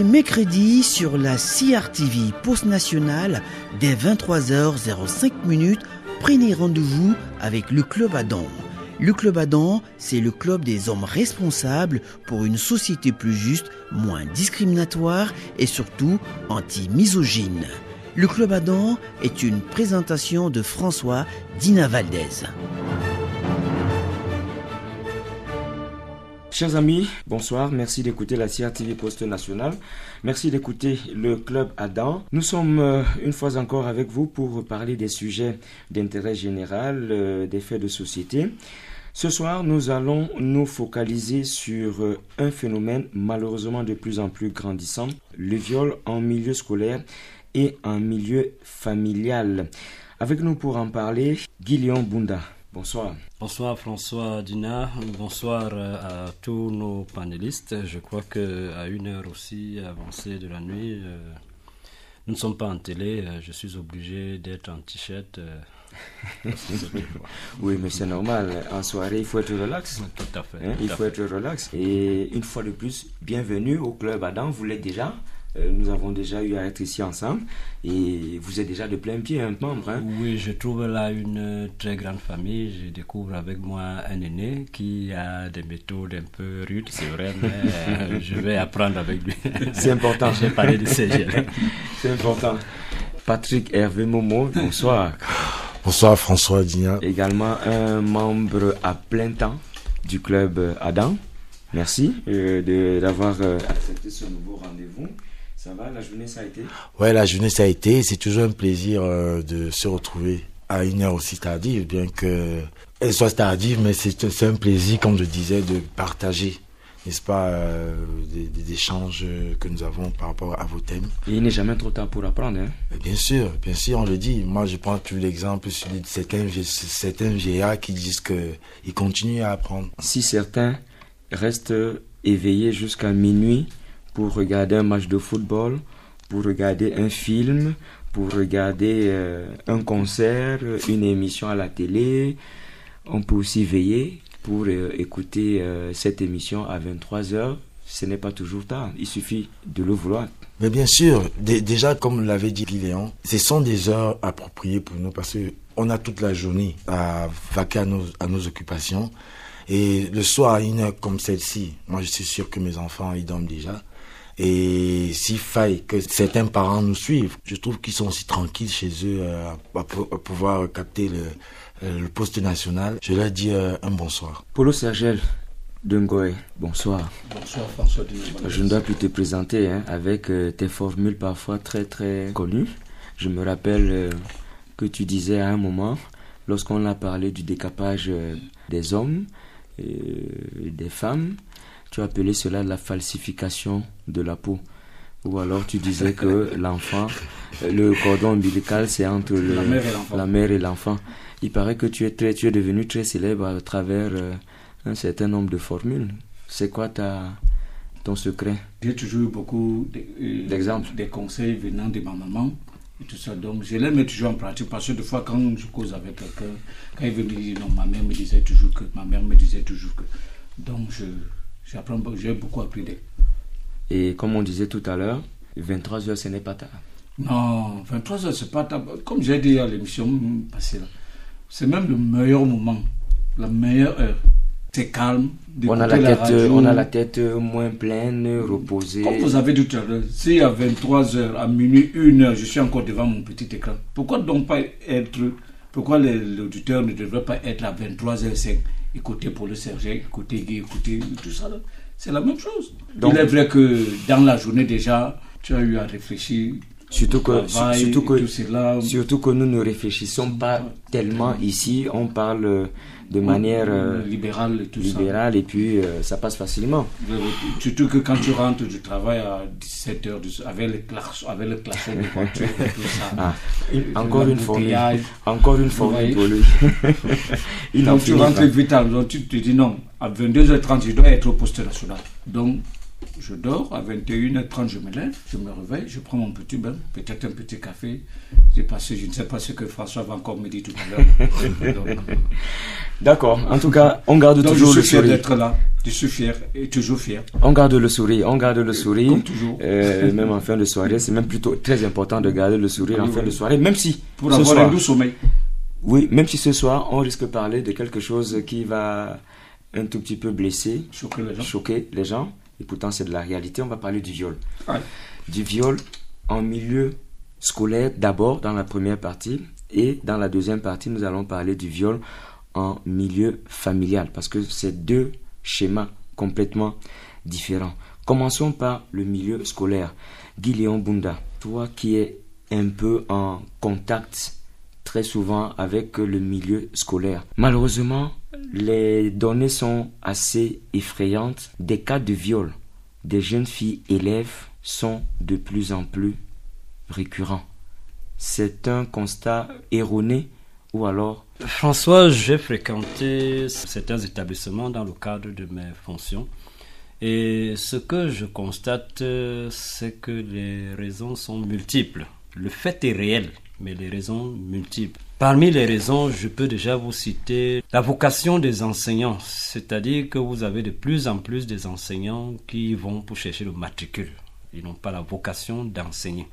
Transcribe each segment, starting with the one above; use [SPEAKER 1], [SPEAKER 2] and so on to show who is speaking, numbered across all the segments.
[SPEAKER 1] les mercredis sur la CRTV Post Nationale dès 23h05 minutes. Prenez rendez-vous avec le Club Adam. Le Club Adam, c'est le club des hommes responsables pour une société plus juste, moins discriminatoire et surtout anti-misogyne. Le Club Adam est une présentation de François Dina Valdez.
[SPEAKER 2] Chers amis, bonsoir. Merci d'écouter la CRTV Poste Nationale. Merci d'écouter le Club Adam. Nous sommes euh, une fois encore avec vous pour parler des sujets d'intérêt général, euh, des faits de société. Ce soir, nous allons nous focaliser sur euh, un phénomène malheureusement de plus en plus grandissant, le viol en milieu scolaire et en milieu familial. Avec nous pour en parler, Guillaume Bunda. Bonsoir.
[SPEAKER 3] Bonsoir François Dina, bonsoir euh, à tous nos panélistes. Je crois qu'à une heure aussi avancée de la nuit, euh, nous ne sommes pas en télé, euh, je suis obligé d'être en t-shirt.
[SPEAKER 2] oui, mais c'est normal. En soirée, il faut être relax.
[SPEAKER 3] Tout à fait.
[SPEAKER 2] Hein, il faut être relax. Et une fois de plus, bienvenue au Club Adam. Vous l'êtes déjà? Nous avons déjà eu à être ici ensemble et vous êtes déjà de plein pied un membre. Hein?
[SPEAKER 3] Oui, je trouve là une très grande famille. Je découvre avec moi un aîné qui a des méthodes un peu rudes, c'est vrai, mais euh, je vais apprendre avec lui.
[SPEAKER 2] C'est important.
[SPEAKER 3] J'ai parlé de CGL.
[SPEAKER 2] C'est important. Patrick Hervé Momo, bonsoir.
[SPEAKER 4] Bonsoir François Digna.
[SPEAKER 2] Également un membre à plein temps du club Adam. Merci euh, d'avoir accepté ce nouveau rendez-vous. Ça va, la journée ça a été?
[SPEAKER 4] Ouais, la journée ça a été. C'est toujours un plaisir euh, de se retrouver à une heure aussi tardive, bien que elle soit tardive, mais c'est un plaisir, comme je disais, de partager, n'est-ce pas, euh, des, des, échanges que nous avons par rapport à vos thèmes.
[SPEAKER 2] Et il n'est jamais trop tard pour apprendre, hein?
[SPEAKER 4] Bien sûr, bien sûr, on le dit. Moi, je prends tout l'exemple de certains, certains vieillards qui disent qu'ils continuent à apprendre.
[SPEAKER 2] Si certains restent éveillés jusqu'à minuit, pour regarder un match de football, pour regarder un film, pour regarder euh, un concert, une émission à la télé. On peut aussi veiller pour euh, écouter euh, cette émission à 23h. Ce n'est pas toujours tard, il suffit de le vouloir.
[SPEAKER 4] Mais bien sûr, déjà comme l'avait dit Léon, ce sont des heures appropriées pour nous parce qu'on a toute la journée à vaquer à nos, occupations. Et le soir, à une heure comme celle-ci, moi je suis sûr que mes enfants, ils dorment déjà. Et s'il faille que certains parents nous suivent, je trouve qu'ils sont aussi tranquilles chez eux euh, à, pouvoir capter le, le, poste national. Je leur dis euh, un bonsoir.
[SPEAKER 2] Polo Sergel Ngoy, bonsoir.
[SPEAKER 5] Bonsoir François
[SPEAKER 2] Je ne dois plus te présenter hein, avec euh, tes formules parfois très très connues. Je me rappelle que tu disais à un moment, lorsqu'on a parlé du décapage des hommes et des femmes, tu appelais cela la falsification de la peau. Ou alors tu disais que l'enfant, le cordon ombilical, c'est entre la mère et l'enfant. Il paraît que tu es, très, tu es devenu très célèbre à travers euh, un certain nombre de formules. C'est quoi ta, ton secret?
[SPEAKER 5] J'ai toujours eu beaucoup euh, d'exemples, des conseils venant de ma maman et tout ça. Donc je les mets toujours en pratique parce que des fois quand je cause avec quelqu'un, quand il veut me dire non, ma mère me disait toujours que, ma mère me disait toujours que. Donc je, j'ai beaucoup appris d'elle.
[SPEAKER 2] Et comme on disait tout à l'heure, 23 heures, ce n'est pas tard.
[SPEAKER 5] Non, 23 heures, c'est pas tard. Comme j'ai dit à l'émission passée, c'est même le meilleur moment, la meilleure heure. C'est calme.
[SPEAKER 2] On a, la, tête, on a la tête moins pleine, reposée.
[SPEAKER 5] Comme vous avez dit tout à l'heure, si à 23 heures, à minuit, 1 heure, je suis encore devant mon petit écran, pourquoi donc pas être. Pourquoi l'auditeur ne devrait pas être à 23h05 écouter pour le Serge, écouter Guy, écouter tout ça. C'est la même chose. Donc, Il est vrai que dans la journée déjà, tu as eu à réfléchir.
[SPEAKER 2] Surtout que, surtout, que, surtout que nous ne réfléchissons pas tellement ici, on parle de manière euh,
[SPEAKER 5] libérale, et, tout
[SPEAKER 2] libérale et puis euh, ça passe facilement.
[SPEAKER 5] Surtout que quand tu rentres du travail à 17h avec le klaxon, avec le klaxon de voiture et tout ça. Ah,
[SPEAKER 2] encore, une formule, encore une formule pour lui.
[SPEAKER 5] Il donc tu rentres vite, donc tu te dis non, à 22h30 je dois être au poste national. Donc je dors, à 21h30, je me lève, je me réveille, je prends mon petit bain, peut-être un petit café. J'ai passé, je ne sais pas ce que François va encore me dire tout à l'heure.
[SPEAKER 2] D'accord. En tout cas, on garde
[SPEAKER 5] donc, je
[SPEAKER 2] toujours
[SPEAKER 5] suis
[SPEAKER 2] le
[SPEAKER 5] fier
[SPEAKER 2] sourire.
[SPEAKER 5] d'être là. Je suis fier et toujours fier.
[SPEAKER 2] On garde le sourire. On garde le sourire.
[SPEAKER 5] Comme toujours.
[SPEAKER 2] Euh, même en fin de soirée, c'est même plutôt très important de garder le sourire en
[SPEAKER 5] Oui,
[SPEAKER 2] fin de soirée, même si
[SPEAKER 5] Pour
[SPEAKER 2] ce
[SPEAKER 5] avoir
[SPEAKER 2] soir,
[SPEAKER 5] un doux sommeil.
[SPEAKER 2] oui, même si ce soir on risque de parler de quelque chose qui va un tout petit peu blesser,
[SPEAKER 5] Choquer les gens.
[SPEAKER 2] choquer les gens, et pourtant c'est de la réalité. On va parler du viol.
[SPEAKER 5] Ouais.
[SPEAKER 2] Du viol en milieu scolaire d'abord dans la première partie, et dans la deuxième partie nous allons parler du viol en milieu familial, parce que c'est deux schémas complètement différents. Commençons par le milieu scolaire. Guy Léon Bunda, toi qui es un peu en contact très souvent avec le milieu scolaire. Malheureusement, les données sont assez effrayantes. Des cas de viol des jeunes filles élèves sont de plus en plus récurrents. C'est un constat erroné ou alors
[SPEAKER 3] François, j'ai fréquenté certains établissements dans le cadre de mes fonctions. Et ce que je constate, c'est que les raisons sont multiples. Le fait est réel, mais les raisons multiples. Parmi les raisons, je peux déjà vous citer la vocation des enseignants, c'est-à-dire que vous avez de plus en plus des enseignants qui vont pour chercher le matricule. Ils n'ont pas la vocation d'enseigner.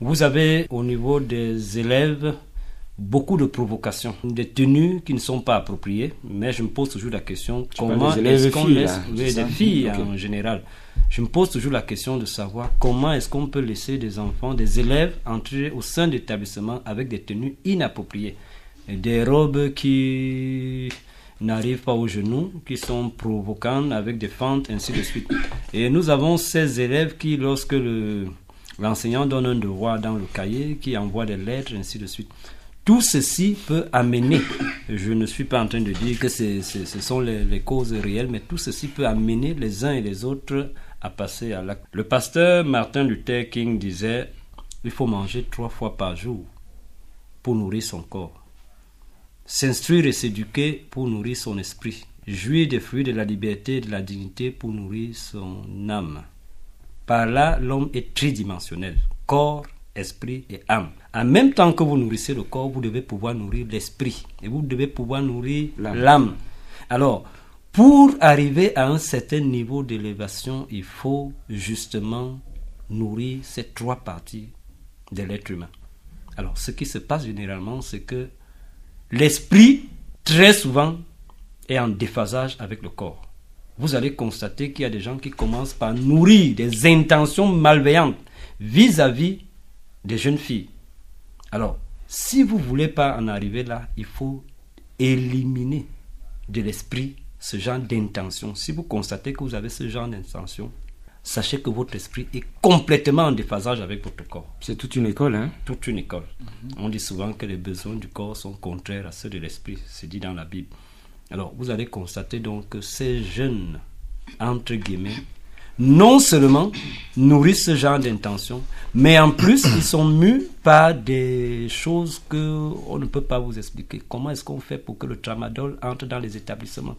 [SPEAKER 3] Vous avez au niveau des élèves beaucoup de provocations, des tenues qui ne sont pas appropriées, mais je me pose toujours la question comment est-ce qu'on laisse
[SPEAKER 2] ça
[SPEAKER 3] filles en général. Je me pose toujours la question de savoir comment est-ce qu'on peut laisser des enfants, des élèves entrer au sein d'établissements avec des tenues inappropriées, des robes qui n'arrivent pas aux genoux, qui sont provocantes avec des fentes, ainsi de suite. Et nous avons ces élèves qui, lorsque le, l'enseignant donne un devoir dans le cahier, qui envoie des lettres, ainsi de suite. Tout ceci peut amener, je ne suis pas en train de dire que ce sont les, les causes réelles, mais tout ceci peut amener les uns et les autres à passer à l'acte. Le pasteur Martin Luther King disait, il faut manger trois fois par jour pour nourrir son corps. S'instruire et s'éduquer pour nourrir son esprit. Jouir des fruits de la liberté et de la dignité pour nourrir son âme. Par là, l'homme est tridimensionnel. Corps, esprit et âme. En même temps que vous nourrissez le corps, vous devez pouvoir nourrir l'esprit. Et vous devez pouvoir nourrir
[SPEAKER 2] L'âme.
[SPEAKER 3] Alors, pour arriver à un certain niveau d'élévation, il faut justement nourrir ces trois parties de l'être humain. Alors, ce qui se passe généralement, c'est que l'esprit, très souvent, est en déphasage avec le corps. Vous allez constater qu'il y a des gens qui commencent par nourrir des intentions malveillantes vis-à-vis des jeunes filles. Alors, si vous ne voulez pas en arriver là, il faut éliminer de l'esprit ce genre d'intention. Si vous constatez que vous avez ce genre d'intention, sachez que votre esprit est complètement en déphasage avec votre corps
[SPEAKER 2] c'est toute une école, hein?
[SPEAKER 3] Toute une école. On dit souvent que les besoins du corps sont contraires à ceux de l'esprit. C'est dit dans la Bible. Alors, vous allez constater donc que ces jeunes, entre guillemets, non seulement nourrissent ce genre d'intention, mais en plus, ils sont mus par des choses que on ne peut pas vous expliquer. Comment est-ce qu'on fait pour que le tramadol entre dans les établissements?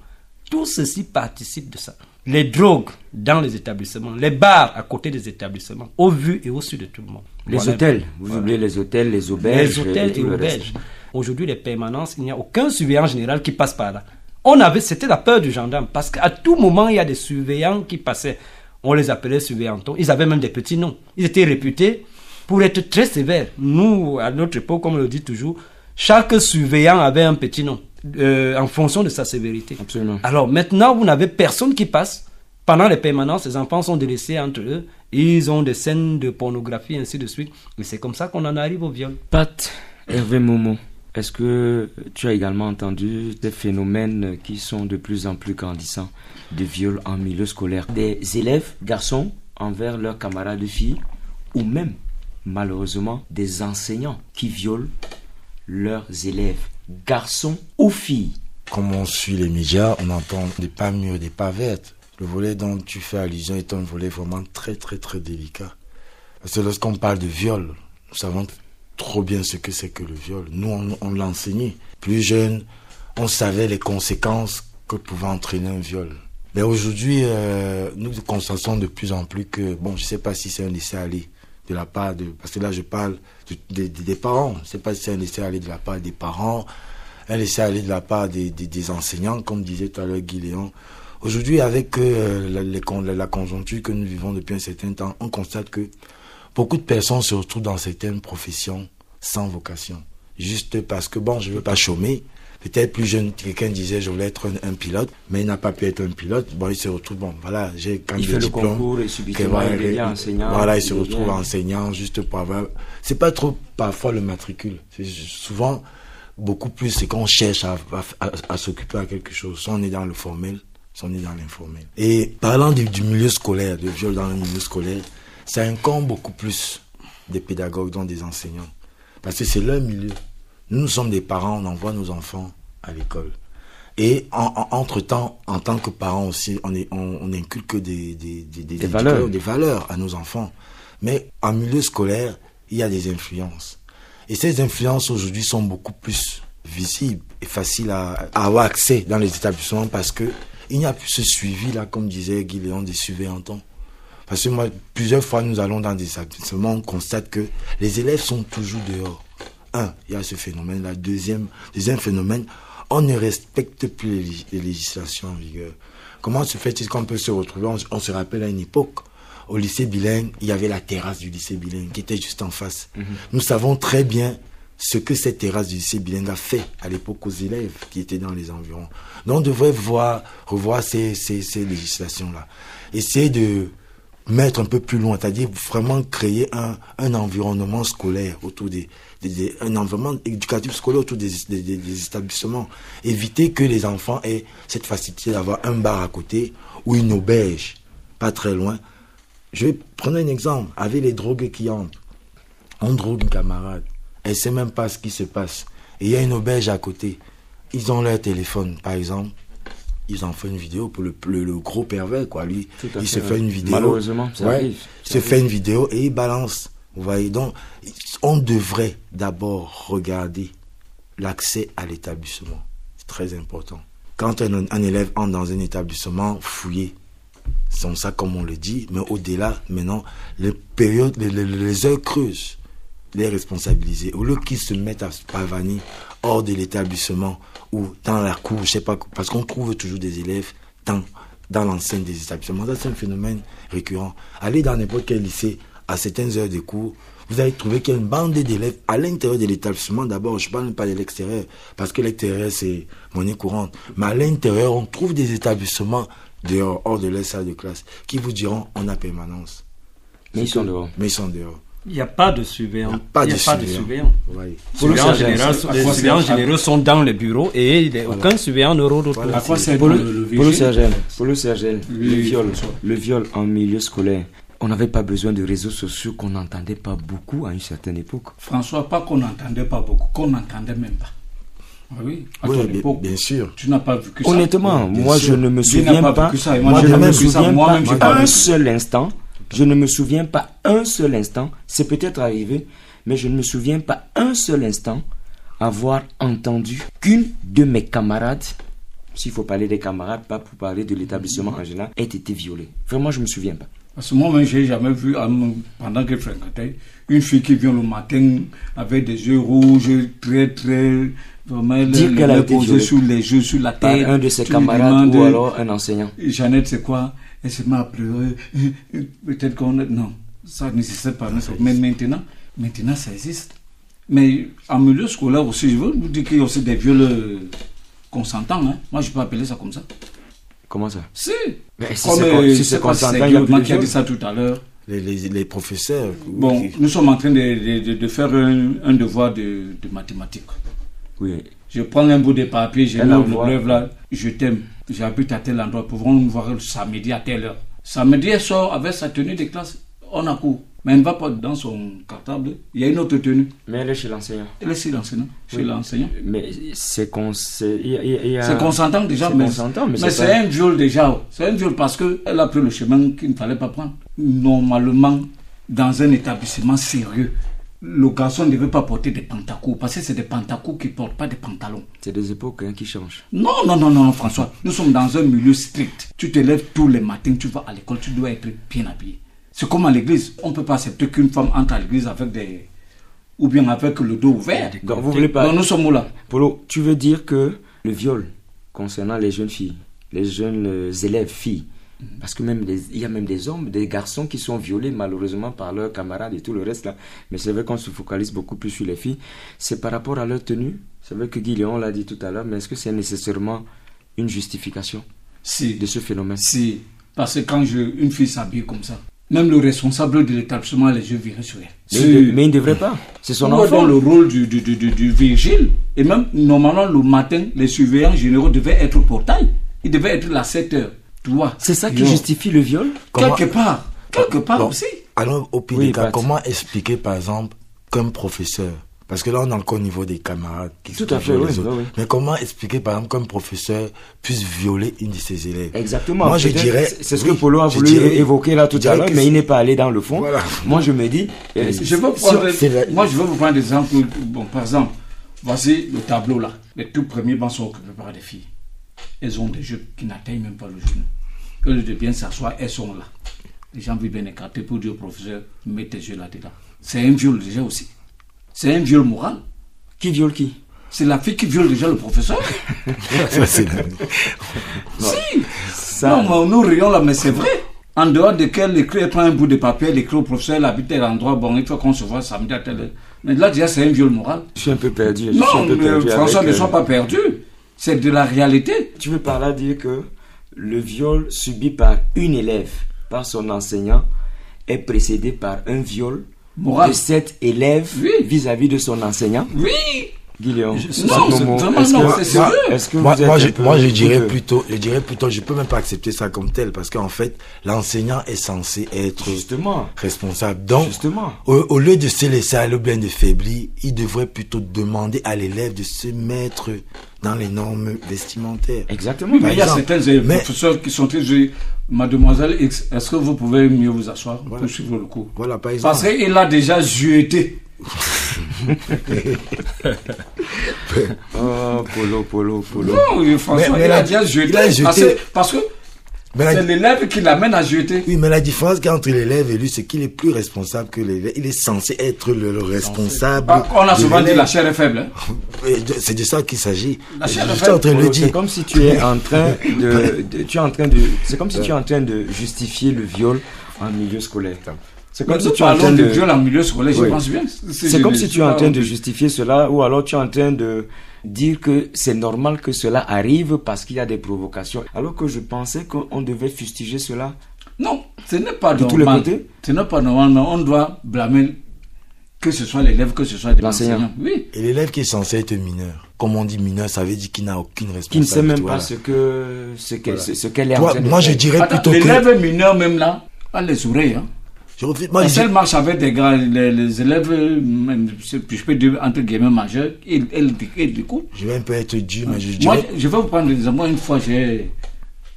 [SPEAKER 3] Tout ceci participe de ça. Les drogues dans les établissements, les bars à côté des établissements, au vu et au su de tout le monde.
[SPEAKER 2] Les
[SPEAKER 3] Voilà.
[SPEAKER 2] hôtels, vous
[SPEAKER 3] Voilà.
[SPEAKER 2] oubliez les hôtels, les auberges,
[SPEAKER 3] Les hôtels et
[SPEAKER 2] le
[SPEAKER 3] auberges. Aujourd'hui, les permanences, il n'y a aucun surveillant général qui passe par là. On avait, c'était la peur du gendarme, parce qu'à tout moment, il y a des surveillants qui passaient. On les appelait surveillantons. Ils avaient même des petits noms. Ils étaient réputés pour être très sévères. Nous, à notre époque, comme on le dit toujours, chaque surveillant avait un petit nom, euh, en fonction de sa sévérité.
[SPEAKER 2] Absolument.
[SPEAKER 3] Alors maintenant, vous n'avez personne qui passe. Pendant les permanences, les enfants sont délaissés entre eux. Ils ont des scènes de pornographie, ainsi de suite. Et c'est comme ça qu'on en arrive au viol.
[SPEAKER 2] Pat, Hervé Momo, est-ce que tu as également entendu des phénomènes qui sont de plus en plus grandissants de viol en milieu scolaire? Des élèves, garçons, envers leurs camarades filles, ou même, malheureusement, des enseignants qui violent leurs élèves, garçons ou filles?
[SPEAKER 4] Comme on suit les médias, on entend des pas mûrs, des pas vertes. Le volet dont tu fais allusion est un volet vraiment très très très délicat. Parce que lorsqu'on parle de viol, nous savons trop bien ce que c'est que le viol. Nous, on, on. Plus jeune, on savait les conséquences que pouvait entraîner un viol. Mais aujourd'hui, euh, nous constatons de plus en plus que, bon, je sais pas si c'est un laisser-aller de la part de, parce que là je parle de- de- des parents, je sais pas si c'est un laisser-aller de la part des parents, un laisser-aller de la part des, enseignants, comme disait tout à l'heure Guy Léon. Aujourd'hui, avec euh, les la conjoncture que nous vivons depuis un certain temps, on constate que beaucoup de personnes se retrouvent dans certaines professions sans vocation. Juste parce que, bon, je veux pas chômer. Peut-être plus jeune, quelqu'un disait je voulais être un, un pilote, mais il n'a pas pu être un pilote. Bon, il se retrouve, bon, voilà, j'ai quand
[SPEAKER 2] Il fait
[SPEAKER 4] des
[SPEAKER 2] le concours et subitement
[SPEAKER 4] voilà,
[SPEAKER 2] il devient enseignant.
[SPEAKER 4] Voilà, il se retrouve enseignant juste pour avoir. C'est pas trop parfois le matricule. C'est souvent beaucoup plus c'est qu'on cherche à, à, à- à s'occuper à quelque chose. Soit on est dans le formel, soit on est dans l'informel. Et parlant du, du milieu scolaire, de viol dans le milieu scolaire, ça incombe beaucoup plus des pédagogues, dont des enseignants. Parce que c'est leur milieu. Nous, nous sommes des parents, on envoie nos enfants à l'école. Et en, en- entre-temps, en tant que parents aussi, on, est, on, on inculque des, des, des, des,
[SPEAKER 2] Des valeurs.
[SPEAKER 4] des valeurs à nos enfants. Mais en milieu scolaire, il y a des influences. Et ces influences aujourd'hui sont beaucoup plus visibles et faciles à, à avoir accès dans les établissements parce que il n'y a plus ce suivi-là, comme disait Guy Léon, des surveillants. Parce que moi, plusieurs fois, nous allons dans des établissements, on constate que les élèves sont toujours dehors. Un, il y a ce phénomène-là. Deuxième, deuxième phénomène, on ne respecte plus les, lég- les législations en vigueur. Comment se fait-il qu'on peut se retrouver on, on se rappelle à une époque, au lycée bilingue, il y avait la terrasse du lycée bilingue qui était juste en face. Nous savons très bien ce que cette terrasse du lycée bilingue a fait à l'époque aux élèves qui étaient dans les environs. Donc on devrait voir, revoir ces, ces, ces législations-là. Essayer de mettre un peu plus loin, c'est-à-dire vraiment créer un, un environnement scolaire autour des, un environnement éducatif scolaire autour des, des- établissements. Éviter que les enfants aient cette facilité d'avoir un bar à côté ou une auberge pas très loin. Je vais prendre un exemple avec les drogués qui entrent. On drogue une camarade. Elle sait même pas ce qui se passe. Et il y a une auberge à côté. Ils ont leur téléphone, par exemple. Ils en font une vidéo pour le, le, le gros pervers, quoi. Lui, il
[SPEAKER 2] fait,
[SPEAKER 4] se fait une vidéo.
[SPEAKER 2] Malheureusement, ça
[SPEAKER 4] Ouais.
[SPEAKER 2] arrive. Ça
[SPEAKER 4] se
[SPEAKER 2] arrive.
[SPEAKER 4] fait une vidéo et il balance. Vous voyez, donc, on devrait d'abord regarder l'accès à l'établissement. C'est très important. Quand un, un élève entre dans un établissement, fouiller. C'est comme ça comme on le dit, mais au-delà, maintenant, les périodes, les, les- les heures creuses, les responsabiliser. Au lieu qu'ils se mettent à pavaner hors de l'établissement ou dans la cour, je sais pas, parce qu'on trouve toujours des élèves dans, dans l'enceinte des établissements. Ça, c'est un phénomène récurrent. Allez dans n'importe quel lycée, à certaines heures de cours, vous allez trouver qu'il y a une bande d'élèves à l'intérieur de l'établissement. D'abord, je ne parle même pas de l'extérieur, parce que l'extérieur, c'est monnaie courante. Mais à l'intérieur, on trouve des établissements dehors, hors de leur salle de classe, qui vous diront on a permanence.
[SPEAKER 2] Mais ils sont dehors.
[SPEAKER 4] Mais ils sont dehors.
[SPEAKER 3] Il n'y a pas de surveillant.
[SPEAKER 4] Il n'y a pas de surveillant. voyez.
[SPEAKER 3] Les surveillants généraux sont-
[SPEAKER 5] à
[SPEAKER 3] les
[SPEAKER 5] quoi
[SPEAKER 3] surveillants
[SPEAKER 5] ça-
[SPEAKER 3] généraux sont dans les bureaux et a aucun surveillant ne rôde autour.
[SPEAKER 5] À quoi
[SPEAKER 2] Pour
[SPEAKER 5] le,
[SPEAKER 2] le,
[SPEAKER 5] le
[SPEAKER 2] pour le le
[SPEAKER 5] Oui,
[SPEAKER 2] viol, le viol en milieu scolaire. On n'avait pas besoin de réseaux sociaux qu'on n'entendait pas beaucoup à une certaine époque.
[SPEAKER 5] François, pas qu'on n'entendait pas beaucoup, qu'on n'entendait même pas. Ah oui, à
[SPEAKER 4] Oui, bien,
[SPEAKER 5] époque,
[SPEAKER 4] bien sûr.
[SPEAKER 5] tu n'as pas vu que ça.
[SPEAKER 2] Honnêtement,
[SPEAKER 4] bien
[SPEAKER 2] moi
[SPEAKER 4] sûr.
[SPEAKER 2] je ne me souviens
[SPEAKER 5] pas moi,
[SPEAKER 2] je ne
[SPEAKER 5] pas
[SPEAKER 2] me souviens pas un seul instant, je ne me souviens pas un seul instant, c'est peut-être arrivé, mais je ne me souviens pas un seul instant avoir entendu qu'une de mes camarades, s'il faut parler des camarades, pas pour parler de l'établissement en général, ait été violée. Vraiment, je ne me souviens pas.
[SPEAKER 5] Parce que moi-même, j'ai jamais vu, à pendant que je fréquentais, une fille qui vient le matin avec des yeux rouges, très, très. Vraiment,
[SPEAKER 2] Dire qu'elle a été violée.
[SPEAKER 5] sur les yeux, sur la
[SPEAKER 2] Par
[SPEAKER 5] tête.
[SPEAKER 2] un de ses camarades
[SPEAKER 5] demandes,
[SPEAKER 2] ou alors un enseignant.
[SPEAKER 5] Jeannette, c'est quoi? Met à pleurer. Peut-être qu'on est. Non, ça n'existait pas. Mais maintenant, maintenant, ça existe. Mais en milieu scolaire aussi, je veux vous dire qu'il y a aussi des viols euh, consentants. Hein. Moi, je peux appeler ça comme ça.
[SPEAKER 2] Comment ça?
[SPEAKER 5] Si.
[SPEAKER 2] Mais si
[SPEAKER 5] Comme,
[SPEAKER 2] c'est
[SPEAKER 5] euh,
[SPEAKER 2] si
[SPEAKER 5] je
[SPEAKER 2] consentant, il y a
[SPEAKER 5] Guillaume
[SPEAKER 2] plus de
[SPEAKER 5] qui a dit ça tout à l'heure.
[SPEAKER 4] Les, les, les professeurs.
[SPEAKER 5] Bon,
[SPEAKER 4] qui-
[SPEAKER 5] nous sommes en train de, de- faire un, un devoir de, de mathématiques.
[SPEAKER 2] Oui.
[SPEAKER 5] Je prends un bout de papier, je bleu là, je t'aime, j'habite à tel endroit, pouvons nous voir le samedi à telle heure? Samedi, elle sort avec sa tenue de classe, on a cours. Mais elle ne va pas dans son cartable, il y a une autre tenue.
[SPEAKER 2] Mais elle est chez l'enseignant.
[SPEAKER 5] Elle est chez l'enseignant. Chez
[SPEAKER 2] Oui.
[SPEAKER 5] l'enseignant.
[SPEAKER 2] Mais c'est y a-
[SPEAKER 5] consentant déjà, mais,
[SPEAKER 2] mais c'est
[SPEAKER 5] un viol déjà. C'est un viol parce qu'elle a pris le chemin qu'il ne fallait pas prendre. Normalement, dans un établissement sérieux, le garçon ne devait pas porter des pantacours parce que c'est des pantacours qui ne portent pas des pantalons.
[SPEAKER 2] C'est des époques hein, qui changent.
[SPEAKER 5] Non, non, non, non, François. Nous sommes dans un milieu strict. Tu te lèves tous les matins, tu vas à l'école, tu dois être bien habillé. C'est comme à l'église. On ne peut pas accepter qu'une femme entre à l'église avec des. ou bien avec le dos ouvert.
[SPEAKER 2] Donc vous voulez pas.
[SPEAKER 5] Non, nous sommes où là?
[SPEAKER 2] Polo, tu veux dire que le viol concernant les jeunes filles, les jeunes euh, élèves filles, parce que même il y a même des hommes, des garçons qui sont violés malheureusement par leurs camarades et tout le reste là. Mais c'est vrai qu'on se focalise beaucoup plus sur les filles. C'est par rapport à leur tenue. C'est vrai que Léon l'a dit tout à l'heure, mais est-ce que c'est nécessairement une justification
[SPEAKER 5] Si.
[SPEAKER 2] de ce phénomène?
[SPEAKER 5] Si. Parce que quand je, une fille s'habille comme ça, même le responsable de l'établissement a les yeux virés sur elle.
[SPEAKER 2] mais, il ne- mais il ne devrait pas. C'est son
[SPEAKER 5] est
[SPEAKER 2] enfant.
[SPEAKER 5] donc le rôle du, du, du, du- du vigile Et même, normalement, le matin, les surveillants généraux devaient être au portail. Ils devaient être là à 7 heures. Tu vois
[SPEAKER 2] C'est ça qui justifie le viol
[SPEAKER 4] Comment-
[SPEAKER 5] Quelque part. Quelque part
[SPEAKER 4] Bon,
[SPEAKER 5] aussi.
[SPEAKER 4] Alors, au pire
[SPEAKER 2] Oui,
[SPEAKER 4] des cas,
[SPEAKER 2] Pat.
[SPEAKER 4] comment expliquer, par exemple, comme professeur Parce que là, on est encore au niveau des camarades qui
[SPEAKER 2] Tout à fait, oui,
[SPEAKER 4] les autres.
[SPEAKER 2] oui, oui.
[SPEAKER 4] Mais comment expliquer, par exemple, qu'un professeur puisse violer une de ses élèves?
[SPEAKER 2] Exactement.
[SPEAKER 4] Moi, je dirais.
[SPEAKER 2] C'est ce
[SPEAKER 4] oui,
[SPEAKER 2] que Polo a voulu
[SPEAKER 4] dirais-
[SPEAKER 2] évoquer là tout à l'heure, mais il n'est pas allé dans le fond.
[SPEAKER 4] Voilà.
[SPEAKER 2] Moi, je me dis. euh,
[SPEAKER 5] Je veux prendre, moi, je veux vous prendre des exemples. Bon, par exemple, voici le tableau là. Les tout premiers bancs sont occupés par des filles. Elles ont des jeux qui n'atteignent même pas le genou. Au lieu de bien s'asseoir, elles sont là. Les gens vivent bien écartés pour dire au professeur, mets tes yeux là-dedans. C'est un viol déjà aussi. C'est un viol moral.
[SPEAKER 2] Qui viole qui?
[SPEAKER 5] C'est la fille qui viole déjà le professeur.
[SPEAKER 4] Ça, c'est la-
[SPEAKER 5] si
[SPEAKER 2] Ça-
[SPEAKER 5] Non, mais nous rions là, mais c'est vrai. En dehors de qu'elle écrit, elle prend un bout de papier, elle écrit au professeur, elle habite tel endroit, bon, il faut qu'on se voit samedi à tel heure. Mais là, déjà, c'est un viol moral.
[SPEAKER 2] Je suis un peu perdu. je suis
[SPEAKER 5] Non,
[SPEAKER 2] un peu
[SPEAKER 5] mais
[SPEAKER 2] perdu
[SPEAKER 5] François,
[SPEAKER 2] avec,
[SPEAKER 5] ne
[SPEAKER 2] euh,
[SPEAKER 5] sois pas perdu. C'est de la réalité.
[SPEAKER 2] Tu veux par là dire que le viol subi par une élève, par son enseignant, est précédé par un viol
[SPEAKER 5] Moral.
[SPEAKER 2] de cet élève
[SPEAKER 5] Oui.
[SPEAKER 2] vis-à-vis de son enseignant?
[SPEAKER 5] Oui.
[SPEAKER 2] Guillaume,
[SPEAKER 5] Non, c'est vraiment
[SPEAKER 2] est-ce
[SPEAKER 5] non,
[SPEAKER 2] que,
[SPEAKER 5] c'est sérieux.
[SPEAKER 2] est-ce que
[SPEAKER 4] moi,
[SPEAKER 2] vous êtes
[SPEAKER 4] moi,
[SPEAKER 2] un
[SPEAKER 4] je,
[SPEAKER 2] peu
[SPEAKER 4] moi, je dirais plutôt, je dirais plutôt, je peux même pas accepter ça comme tel parce qu'en fait, l'enseignant est censé être
[SPEAKER 2] Justement,
[SPEAKER 4] responsable. Donc,
[SPEAKER 2] justement.
[SPEAKER 4] au, au lieu de se laisser aller ou bien de faiblir, il devrait plutôt demander à l'élève de se mettre dans les normes vestimentaires.
[SPEAKER 2] Exactement.
[SPEAKER 5] Oui, mais il y a certains élèves,
[SPEAKER 4] Mais-
[SPEAKER 5] professeurs qui sont très jolis. Mademoiselle X, est-ce que vous pouvez mieux vous asseoir? Pour suivre le cours
[SPEAKER 4] Voilà, par exemple.
[SPEAKER 5] Parce qu'il a déjà juété.
[SPEAKER 2] Oh, Polo, Polo, Polo.
[SPEAKER 5] Non, oui, François,
[SPEAKER 4] Mais- mais
[SPEAKER 5] il a déjà juété.
[SPEAKER 4] il a jeté-
[SPEAKER 5] Parce que, parce c'est l'élève qui l'amène à juéter.
[SPEAKER 4] Oui, mais la différence qu'il y a entre l'élève et lui, c'est qu'il est plus responsable que l'élève. Il est censé être le, le responsable.
[SPEAKER 5] Ah, On a souvent dit la chair est faible. hein.
[SPEAKER 4] C'est de ça qu'il s'agit.
[SPEAKER 5] La chair de
[SPEAKER 4] suis
[SPEAKER 5] fer,
[SPEAKER 4] en train de le
[SPEAKER 2] Polo, C'est
[SPEAKER 4] dire.
[SPEAKER 2] comme si tu es en train de, de- tu es en train de, c'est comme si tu es en train de justifier le viol en milieu scolaire. C'est comme si tu es en train
[SPEAKER 5] parlons de
[SPEAKER 2] de,
[SPEAKER 5] viol en milieu scolaire, je
[SPEAKER 2] Oui.
[SPEAKER 5] pense bien.
[SPEAKER 2] c'est comme si tu es en train de justifier cela, ou alors tu es en train de dire que c'est normal que cela arrive parce qu'il y a des provocations. Alors que je pensais qu'on devait fustiger cela.
[SPEAKER 5] Non, ce n'est pas
[SPEAKER 2] De tous les
[SPEAKER 5] normal.
[SPEAKER 2] côtés
[SPEAKER 5] Ce n'est pas normal, mais on doit blâmer que ce soit l'élève, que ce soit
[SPEAKER 2] L'enseignant.
[SPEAKER 5] l'enseignant. Oui.
[SPEAKER 4] Et l'élève qui est censé être mineur, comme on dit mineur, ça veut dire qu'il n'a aucune responsabilité.
[SPEAKER 2] Qui ne sait même
[SPEAKER 4] voilà.
[SPEAKER 2] pas ce que, ce qu'elle,
[SPEAKER 4] Voilà.
[SPEAKER 2] ce- ce qu'elle est en train de
[SPEAKER 4] moi, je
[SPEAKER 2] faire.
[SPEAKER 4] dirais
[SPEAKER 5] Attends,
[SPEAKER 4] plutôt que.
[SPEAKER 5] l'élève mineur même là, a les oreilles. Hein.
[SPEAKER 4] Moi, je-
[SPEAKER 5] qu'elle marche avec des les, les élèves, même, je peux dire entre guillemets majeurs, ils, ils, ils
[SPEAKER 4] je vais un peu être dur, mais je
[SPEAKER 5] Moi,
[SPEAKER 4] dirais.
[SPEAKER 5] je vais vous prendre des. Moi, une fois, j'ai,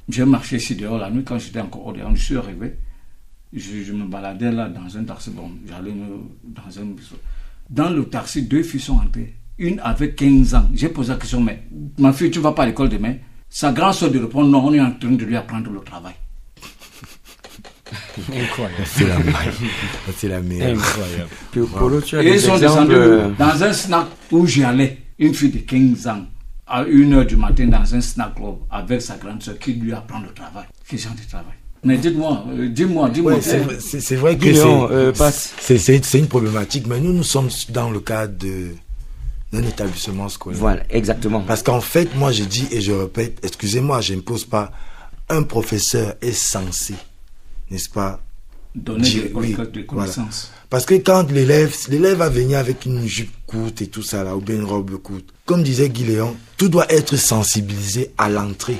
[SPEAKER 5] j'ai marché ici dehors la nuit quand j'étais encore au dehors. Je suis arrivé. Je, je me baladais là dans un taxi. Bon, j'allais dans un. Dans le taxi, deux filles sont entrées. Une avait 15 ans. J'ai posé la question, mais ma fille, tu vas pas à l'école demain? Sa grande soeur de répondre, non, on est en train de lui apprendre le travail.
[SPEAKER 3] Incroyable.
[SPEAKER 4] C'est la meilleure. C'est la meilleure.
[SPEAKER 3] Incroyable.
[SPEAKER 2] Puis, Polo, tu as
[SPEAKER 5] Et ils sont descendus
[SPEAKER 2] euh,
[SPEAKER 5] dans un snack où j'y allais. Une fille de 15 ans, à 1h du matin, dans un snack club, avec sa grande soeur qui lui apprend le travail. Quel genre de travail Mais dites-moi, euh, dis-moi, dis-moi.
[SPEAKER 4] Ouais, c'est vrai- c'est c'est vrai que c'est-
[SPEAKER 2] euh, passe.
[SPEAKER 4] c'est c'est- c'est une problématique, mais nous, nous sommes dans le cadre d'un établissement scolaire.
[SPEAKER 2] Voilà, exactement.
[SPEAKER 4] Parce qu'en fait, moi, je dis et je répète, excusez-moi, je n'impose pas, un professeur est censé, n'est-ce pas?
[SPEAKER 5] Donner des,
[SPEAKER 4] oui,
[SPEAKER 5] des connaissances.
[SPEAKER 4] Parce que quand l'élève, l'élève va venir avec une jupe courte et tout ça là, ou bien une robe courte, comme disait Guy Léon, tout doit être sensibilisé à l'entrée.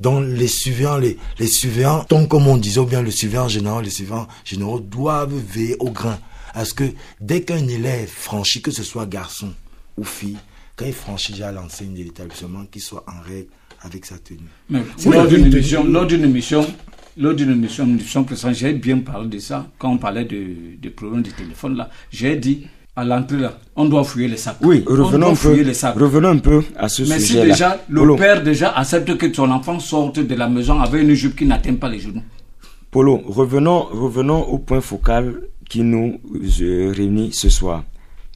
[SPEAKER 4] Donc les surveillants, les, les surveillants, donc comme on disait, ou bien le surveillant général, les surveillants généraux doivent veiller au grain. Parce que dès qu'un élève franchit, que ce soit garçon ou fille, quand il franchit déjà l'enseigne de l'établissement, qu'il soit en règle avec sa tenue.
[SPEAKER 5] Mais lors d'une émission, lors d'une émission, émission, précédente, j'ai bien parlé de ça. Quand on parlait de, des problèmes du téléphone là, j'ai dit à l'entrée là, on doit fouiller les sacs.
[SPEAKER 2] Oui,
[SPEAKER 5] on
[SPEAKER 2] revenons
[SPEAKER 5] doit
[SPEAKER 2] un, peu,
[SPEAKER 5] les sacs.
[SPEAKER 2] revenons un peu à ce
[SPEAKER 5] Mais si déjà le
[SPEAKER 2] Polo,
[SPEAKER 5] père déjà accepte que son enfant sorte de la maison avec une jupe qui n'atteint pas les genoux.
[SPEAKER 2] Polo, revenons, revenons au point focal qui nous euh, réunit ce soir.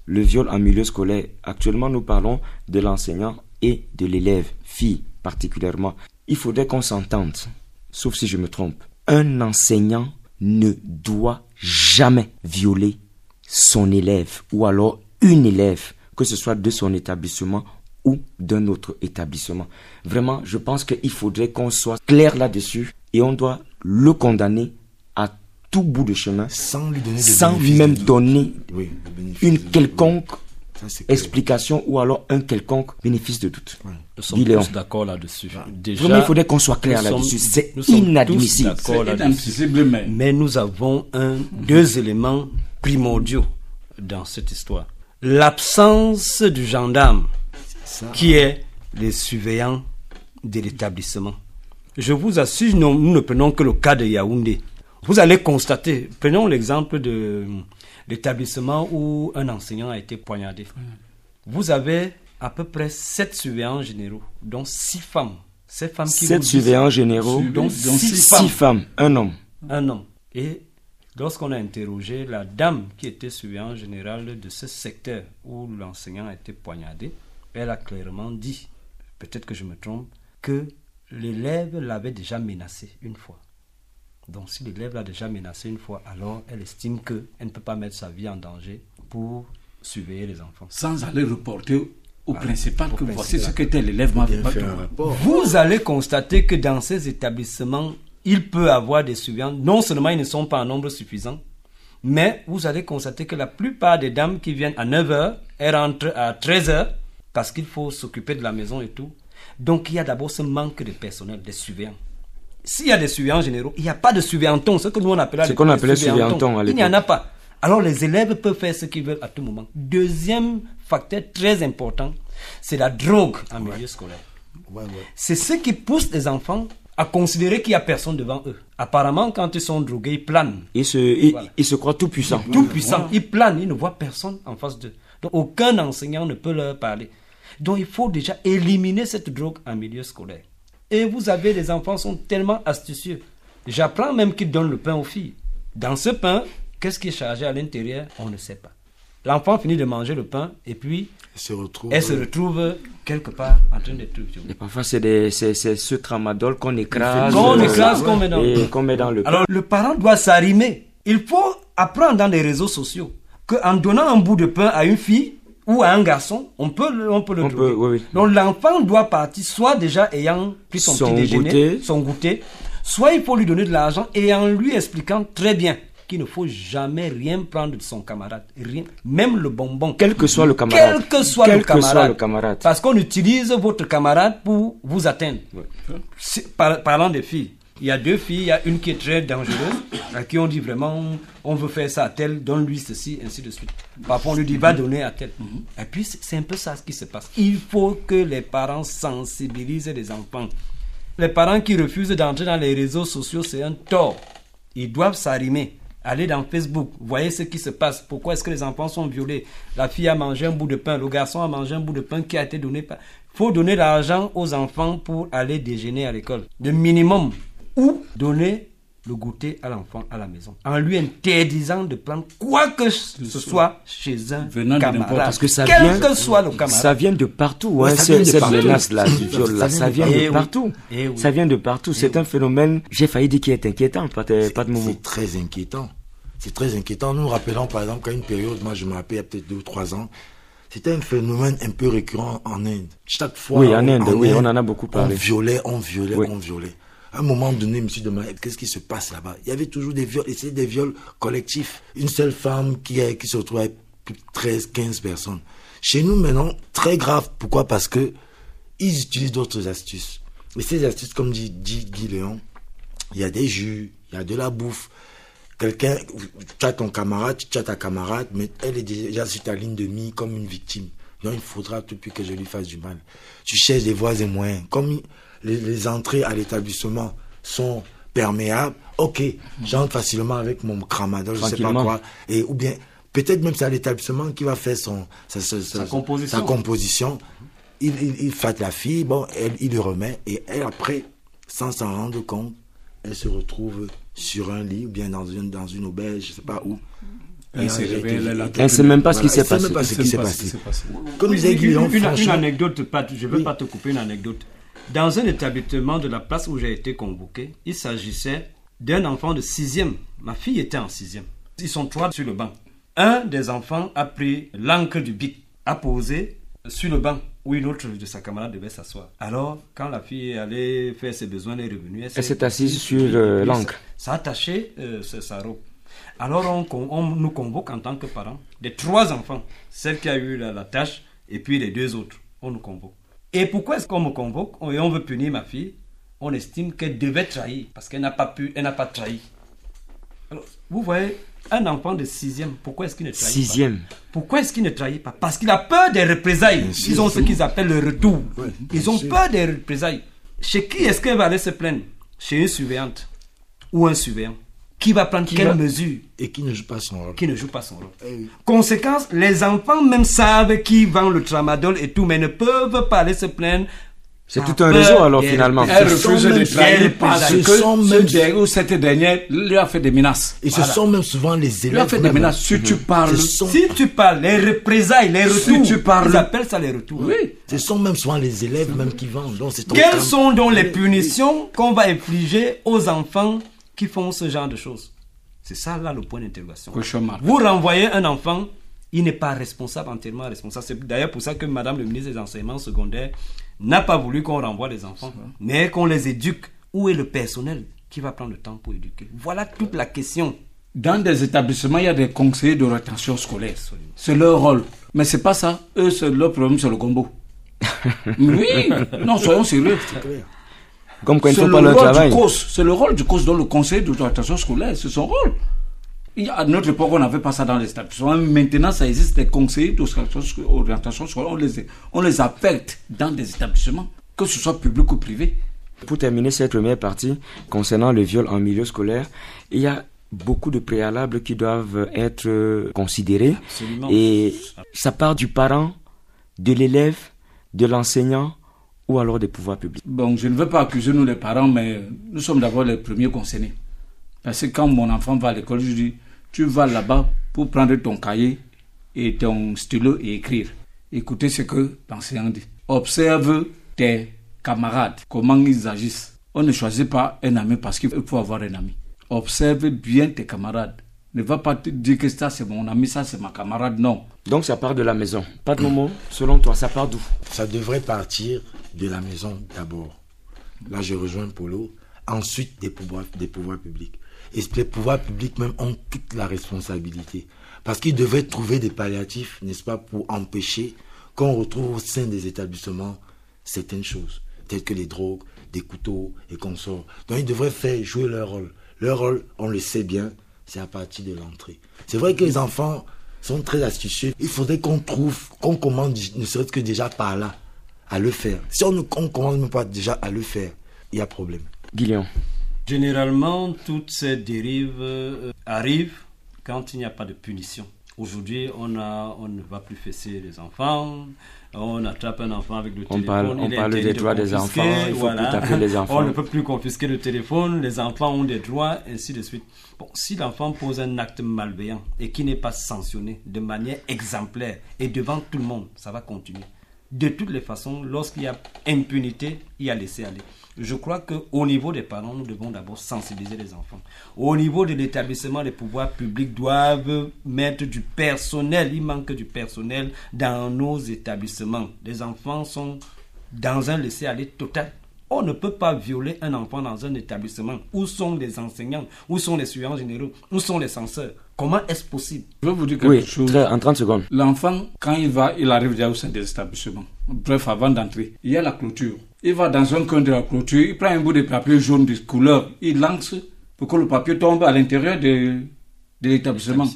[SPEAKER 2] Le viol en milieu scolaire. Actuellement, nous parlons de l'enseignant et de l'élève, fille particulièrement. Il faudrait qu'on s'entende, sauf si je me trompe. Un enseignant ne doit jamais violer son élève ou alors une élève, que ce soit de son établissement ou d'un autre établissement. Vraiment, je pense qu'il faudrait qu'on soit clair là-dessus et on doit le condamner à tout bout de chemin
[SPEAKER 4] Sans lui donner
[SPEAKER 2] sans même donner
[SPEAKER 4] Oui,
[SPEAKER 2] une quelconque. Explication ou alors un quelconque bénéfice de doute.
[SPEAKER 3] Nous sommes
[SPEAKER 2] Dis,
[SPEAKER 3] tous d'accord là-dessus. Déjà,
[SPEAKER 2] il faudrait qu'on soit clair là-dessus. C'est inadmissible.
[SPEAKER 5] mais
[SPEAKER 3] Mais nous avons un, deux éléments primordiaux dans cette histoire. L'absence du gendarme,
[SPEAKER 4] Ça,
[SPEAKER 3] qui est les surveillants de l'établissement. Je vous assure, nous, nous ne prenons que le cas de Yaoundé. Vous allez constater, prenons l'exemple de l'établissement où un enseignant a été poignardé. Vous avez à peu près sept surveillants généraux, dont six femmes. Ces femmes qui
[SPEAKER 2] Sept surveillants généraux,
[SPEAKER 3] dont
[SPEAKER 5] dont
[SPEAKER 3] six,
[SPEAKER 5] six
[SPEAKER 3] femmes
[SPEAKER 2] six femmes, un homme.
[SPEAKER 3] un homme. Et lorsqu'on a interrogé la dame qui était surveillante générale de ce secteur où l'enseignant a été poignardé, elle a clairement dit, peut-être que je me trompe, que l'élève l'avait déjà menacé une fois. Donc si l'élève l'a déjà menacé une fois, alors elle estime qu'elle ne peut pas mettre sa vie en danger pour surveiller les enfants.
[SPEAKER 5] sans aller reporter au principal que voici ce que tel élève m'a
[SPEAKER 4] bien
[SPEAKER 5] fait.
[SPEAKER 4] fait un rapport.
[SPEAKER 3] Vous allez constater que dans ces établissements, il peut avoir des surveillants. Non seulement ils ne sont pas en nombre suffisant, mais vous allez constater que la plupart des dames qui viennent à 9h, elles rentrent à 13h parce qu'il faut s'occuper de la maison et tout. Donc il y a d'abord ce manque de personnel, des surveillants. S'il y a des surveillants généraux, il n'y a pas de surveillantons, ce que nous on appelait,
[SPEAKER 2] Ce
[SPEAKER 3] l'époque
[SPEAKER 2] qu'on appelait
[SPEAKER 3] surveillantons.
[SPEAKER 2] à
[SPEAKER 3] Il n'y en
[SPEAKER 2] l'époque.
[SPEAKER 3] a pas. Alors les élèves peuvent faire ce qu'ils veulent à tout moment. Deuxième facteur très important, c'est la drogue en milieu scolaire.
[SPEAKER 4] Ouais, ouais.
[SPEAKER 3] C'est ce qui pousse les enfants à considérer qu'il n'y a personne devant eux. Apparemment, quand ils sont drogués, ils planent.
[SPEAKER 2] Il se, il,
[SPEAKER 3] Voilà.
[SPEAKER 2] il se croit tout puissant.
[SPEAKER 3] Tout puissant. Ils planent, ils ne voient personne en face d'eux. Donc, aucun enseignant ne peut leur parler. Donc, il faut déjà éliminer cette drogue en milieu scolaire. Et vous avez, les enfants sont tellement astucieux. J'apprends même qu'ils donnent le pain aux filles. Dans ce pain, qu'est-ce qui est chargé à l'intérieur On ne sait pas. L'enfant finit de manger le pain et puis
[SPEAKER 4] Elle se retrouve.
[SPEAKER 3] elle se retrouve quelque part en train d'être violée.
[SPEAKER 2] Et parfois, c'est des- c'est c'est ce tramadol qu'on écrase.
[SPEAKER 3] Qu'on
[SPEAKER 2] euh,
[SPEAKER 3] écrase, qu'on met dans-
[SPEAKER 2] Et qu'on met dans le pain.
[SPEAKER 3] Alors, le parent doit s'arrimer. Il faut apprendre dans les réseaux sociaux qu'en donnant un bout de pain à une fille ou à un garçon, on peut le, on peut le
[SPEAKER 2] On
[SPEAKER 3] droguer.
[SPEAKER 2] peut, oui, oui.
[SPEAKER 3] Donc, l'enfant doit partir soit déjà ayant pris son,
[SPEAKER 2] Son
[SPEAKER 3] petit déjeuner,
[SPEAKER 2] goûter.
[SPEAKER 3] son goûter, soit il faut lui donner de l'argent et en lui expliquant très bien qu'il ne faut jamais rien prendre de son camarade. Rien. Même le bonbon.
[SPEAKER 2] Quel que soit le camarade.
[SPEAKER 3] Quel que soit,
[SPEAKER 2] Quel
[SPEAKER 3] le,
[SPEAKER 2] que soit
[SPEAKER 3] camarade.
[SPEAKER 2] le camarade.
[SPEAKER 3] Parce qu'on utilise votre camarade pour vous atteindre. Par- parlant des filles, il y a deux filles, il y a une qui est très dangereuse, à qui on dit vraiment, on veut faire ça à tel, donne-lui ceci, ainsi de suite. Parfois on lui dit, va donner à tel. Et puis c'est un peu ça ce qui se passe. Il faut que les parents sensibilisent les enfants. Les parents qui refusent d'entrer dans les réseaux sociaux, c'est un tort. Ils doivent s'arrimer. Allez dans Facebook, voyez ce qui se passe. Pourquoi est-ce que les enfants sont violés? La fille a mangé un bout de pain, le garçon a mangé un bout de pain qui a été donné par... faut donner l'argent aux enfants pour aller déjeuner à l'école. Le minimum. Ou donner le goûter à l'enfant à la maison. En lui interdisant de prendre quoi que ce soit chez un
[SPEAKER 5] Venant de
[SPEAKER 3] camarade.
[SPEAKER 2] Parce que ça
[SPEAKER 3] Quel
[SPEAKER 2] vient,
[SPEAKER 3] que soit le camarade.
[SPEAKER 2] ça vient de partout. Hein,
[SPEAKER 4] ça
[SPEAKER 2] c'est-
[SPEAKER 4] vient de
[SPEAKER 2] cette menace-là, du viol-là,
[SPEAKER 4] Ça vient de
[SPEAKER 3] partout. Eh.
[SPEAKER 2] Ça vient de partout. C'est un phénomène, j'ai failli dire, qui est inquiétant, pas de, pas de moment.
[SPEAKER 4] C'est très inquiétant. C'est très inquiétant. Nous nous rappelons par exemple qu'à une période, moi je me rappelle il y a peut-être deux ou trois ans, c'était un phénomène un peu récurrent en Inde. Chaque fois.
[SPEAKER 2] Oui, en Inde, oui, on en a beaucoup parlé.
[SPEAKER 4] On violait, on violait,
[SPEAKER 2] Oui.
[SPEAKER 4] on violait. À un moment donné, je me suis demandé qu'est-ce qui se passe là-bas? Il y avait toujours des viols, et c'était des viols collectifs. Une seule femme qui, qui se retrouvait avec plus de 13, 15 personnes. Chez nous maintenant, très grave. Pourquoi? Parce que ils utilisent d'autres astuces. Et ces astuces, comme dit, Guy Léon, il y a des jus, il y a de la bouffe. Quelqu'un, tu as ton camarade, tu as ta camarade, mais elle est déjà sur ta ligne de mie comme une victime. Donc il faudra tout plus que je lui fasse du mal. Tu cherches des voies et moyens. Comme les, les entrées à l'établissement sont perméables, ok, j'entre facilement avec mon cramadol, je sais pas quoi, et ou bien Peut-être même c'est à l'établissement qui va faire son, sa,
[SPEAKER 3] composition.
[SPEAKER 4] Sa composition. Il, il, la fille, bon, elle, il le remet, et elle, après, sans s'en rendre compte, elle se retrouve sur un lit, ou bien dans une, dans une auberge, je sais pas où.
[SPEAKER 2] Elle ne sait même pas ce qui s'est passé.
[SPEAKER 4] pas ce qui s'est passé.
[SPEAKER 3] Comme disait Guillaume, une, une, anecdote, je ne veux pas te couper une anecdote. Dans un établissement de la place où j'ai été convoqué, il s'agissait d'un enfant de sixième. Ma fille était en sixième. Ils sont trois sur le banc. Un des enfants a pris l'encre du bic, a posé sur le banc où une autre de sa camarade devait s'asseoir. Alors, quand la fille allait faire ses besoins, elle est revenue.
[SPEAKER 2] Elle s'est assise sur euh, l'encre.
[SPEAKER 3] Ça a taché euh, sa robe. Alors, on, nous convoque en tant que parents des trois enfants, celle qui a eu la, tâche et puis les deux autres. On nous convoque. Et pourquoi est-ce qu'on me convoque? Et on veut punir ma fille On estime qu'elle devait trahir parce qu'elle n'a pas pu, elle n'a pas trahi. Alors, vous voyez, un enfant de sixième, pourquoi est-ce qu'il ne trahit
[SPEAKER 2] sixième.
[SPEAKER 3] pas Pourquoi est-ce qu'il ne trahit pas? Parce qu'il a peur des représailles. Ils ont ce qu'ils appellent le retour. Ils ont peur des représailles. Chez qui est-ce qu'elle va aller se plaindre Chez une surveillante ou un surveillant. Qui va prendre quelle mesure
[SPEAKER 4] Et qui ne joue pas son rôle.
[SPEAKER 3] Qui ne joue pas son rôle. Eh Conséquence, les enfants même savent qui vend le tramadol et tout, mais ne peuvent pas aller se plaindre
[SPEAKER 2] c'est tout un réseau alors finalement.
[SPEAKER 5] Elle refuse de trahir parce que ce ou cette dernière lui a fait des menaces.
[SPEAKER 4] Et ce sont même souvent les élèves.
[SPEAKER 5] Lui a fait des menaces. Si tu parles.
[SPEAKER 3] Si tu parles, les représailles, les retours. Si tu parles. Ils appellent ça les retours.
[SPEAKER 5] Oui.
[SPEAKER 4] Ce sont même souvent les élèves même qui vendent. Donc,
[SPEAKER 3] Quelles sont donc les punitions qu'on va infliger aux enfants qui font ce genre de choses C'est ça là le point d'interrogation. Vous renvoyez un enfant, il n'est pas responsable, entièrement responsable. C'est d'ailleurs pour ça que Madame le ministre des Enseignements secondaires n'a pas voulu qu'on renvoie les enfants, mais qu'on les éduque. Où est le personnel qui va prendre le temps pour éduquer? Voilà toute la question.
[SPEAKER 5] Dans des établissements, il y a des conseillers de rétention scolaire. C'est leur rôle. Mais c'est pas ça. Eux, leur problème, c'est le combo. oui, non, soyons sérieux.
[SPEAKER 2] Comme quand ils font pas leur travail.
[SPEAKER 5] C'est le rôle du COS dans le conseil de rétention scolaire. C'est son rôle. À notre époque, on n'avait pas ça dans les établissements. Maintenant, ça existe des conseillers d'orientation scolaire. On les, on les affecte dans des établissements, que ce soit public ou privé.
[SPEAKER 2] Pour terminer cette première partie concernant le viol en milieu scolaire, il y a beaucoup de préalables qui doivent être considérés. Et ça part du parent, de l'élève, de l'enseignant ou alors des pouvoirs publics.
[SPEAKER 5] Bon, je ne veux pas accuser nous les parents, mais nous sommes d'abord les premiers concernés. Parce que quand mon enfant va à l'école, je dis, tu vas là-bas pour prendre ton cahier et ton stylo et écrire. Écoutez ce que l'enseignant dit. Observe tes camarades, comment ils agissent. On ne choisit pas un ami parce qu'il faut avoir un ami. Observe bien tes camarades. Ne va pas te dire que ça c'est mon ami, ça c'est ma camarade, non.
[SPEAKER 2] Donc ça part de la maison. Pas de moment, selon toi, ça part d'où?
[SPEAKER 4] Ça devrait partir de la maison d'abord. Là, je rejoins Polo. Ensuite, des pouvoirs, des pouvoirs publics. Et les pouvoirs publics même ont toute la responsabilité. Parce qu'ils devraient trouver des palliatifs, n'est-ce pas, pour empêcher qu'on retrouve au sein des établissements certaines choses, telles que les drogues, des couteaux et consorts. Donc ils devraient faire jouer leur rôle. Leur rôle, on le sait bien, c'est à partir de l'entrée. C'est vrai que les enfants sont très astucieux. Il faudrait qu'on trouve, qu'on commande, ne serait-ce que déjà par là, à le faire. Si on ne commence même pas déjà à le faire, il y a problème.
[SPEAKER 2] Guillaume.
[SPEAKER 3] Généralement, toutes ces dérives euh, arrivent quand il n'y a pas de punition. Aujourd'hui, on, on ne va plus fesser les enfants, on attrape un enfant avec le
[SPEAKER 2] on
[SPEAKER 3] téléphone.
[SPEAKER 2] Parle, on parle des droits des enfants, il faut plus les enfants.
[SPEAKER 3] On ne peut plus confisquer le téléphone, les enfants ont des droits, ainsi de suite. Bon, si l'enfant pose un acte malveillant et qui n'est pas sanctionné de manière exemplaire et devant tout le monde, ça va continuer. De toutes les façons, lorsqu'il y a impunité, il y a laisser aller. Je crois qu'au niveau des parents, nous devons d'abord sensibiliser les enfants. Au niveau de l'établissement, les pouvoirs publics doivent mettre du personnel. Il manque du personnel dans nos établissements. Les enfants sont dans un laisser-aller total. On ne peut pas violer un enfant dans un établissement. Où sont les enseignants? Où sont les surveillants généraux? Où sont les censeurs? Comment est-ce possible?
[SPEAKER 5] Je veux vous dire quelque chose.
[SPEAKER 2] en 30 secondes.
[SPEAKER 5] L'enfant, quand il va, il arrive déjà au sein des établissements. Bref, avant d'entrer, il y a la clôture. Il va dans un coin de la clôture, il prend un bout de papier jaune de couleur, il lance pour que le papier tombe à l'intérieur de, de l'établissement.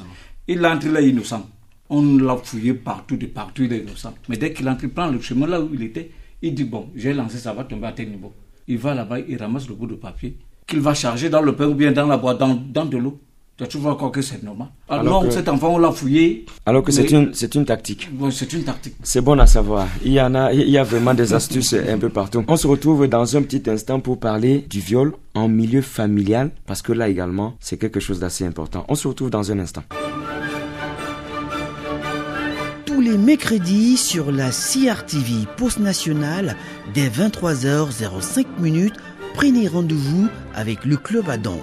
[SPEAKER 5] Il entre là innocent. On l'a fouillé partout, de partout, il est innocent. Mais dès qu'il entre, il prend le chemin là où il était, il dit Bon, j'ai lancé, ça va tomber à tel niveau. Il va là-bas, il ramasse le bout de papier qu'il va charger dans le pain ou bien dans la boîte, dans, dans de l'eau tu vois encore que c'est normal. Non, cet enfant, on l'a fouillé.
[SPEAKER 2] Alors que c'est une, c'est une tactique.
[SPEAKER 5] c'est une tactique.
[SPEAKER 2] C'est bon à savoir. Il y en a, il y a vraiment des astuces un peu partout. On se retrouve dans un petit instant pour parler du viol en milieu familial, parce que là également, c'est quelque chose d'assez important. On se retrouve dans un instant.
[SPEAKER 1] Mercredis sur la CRTV Post Nationale, dès 23h05 minutes, prenez rendez-vous avec le Club Adam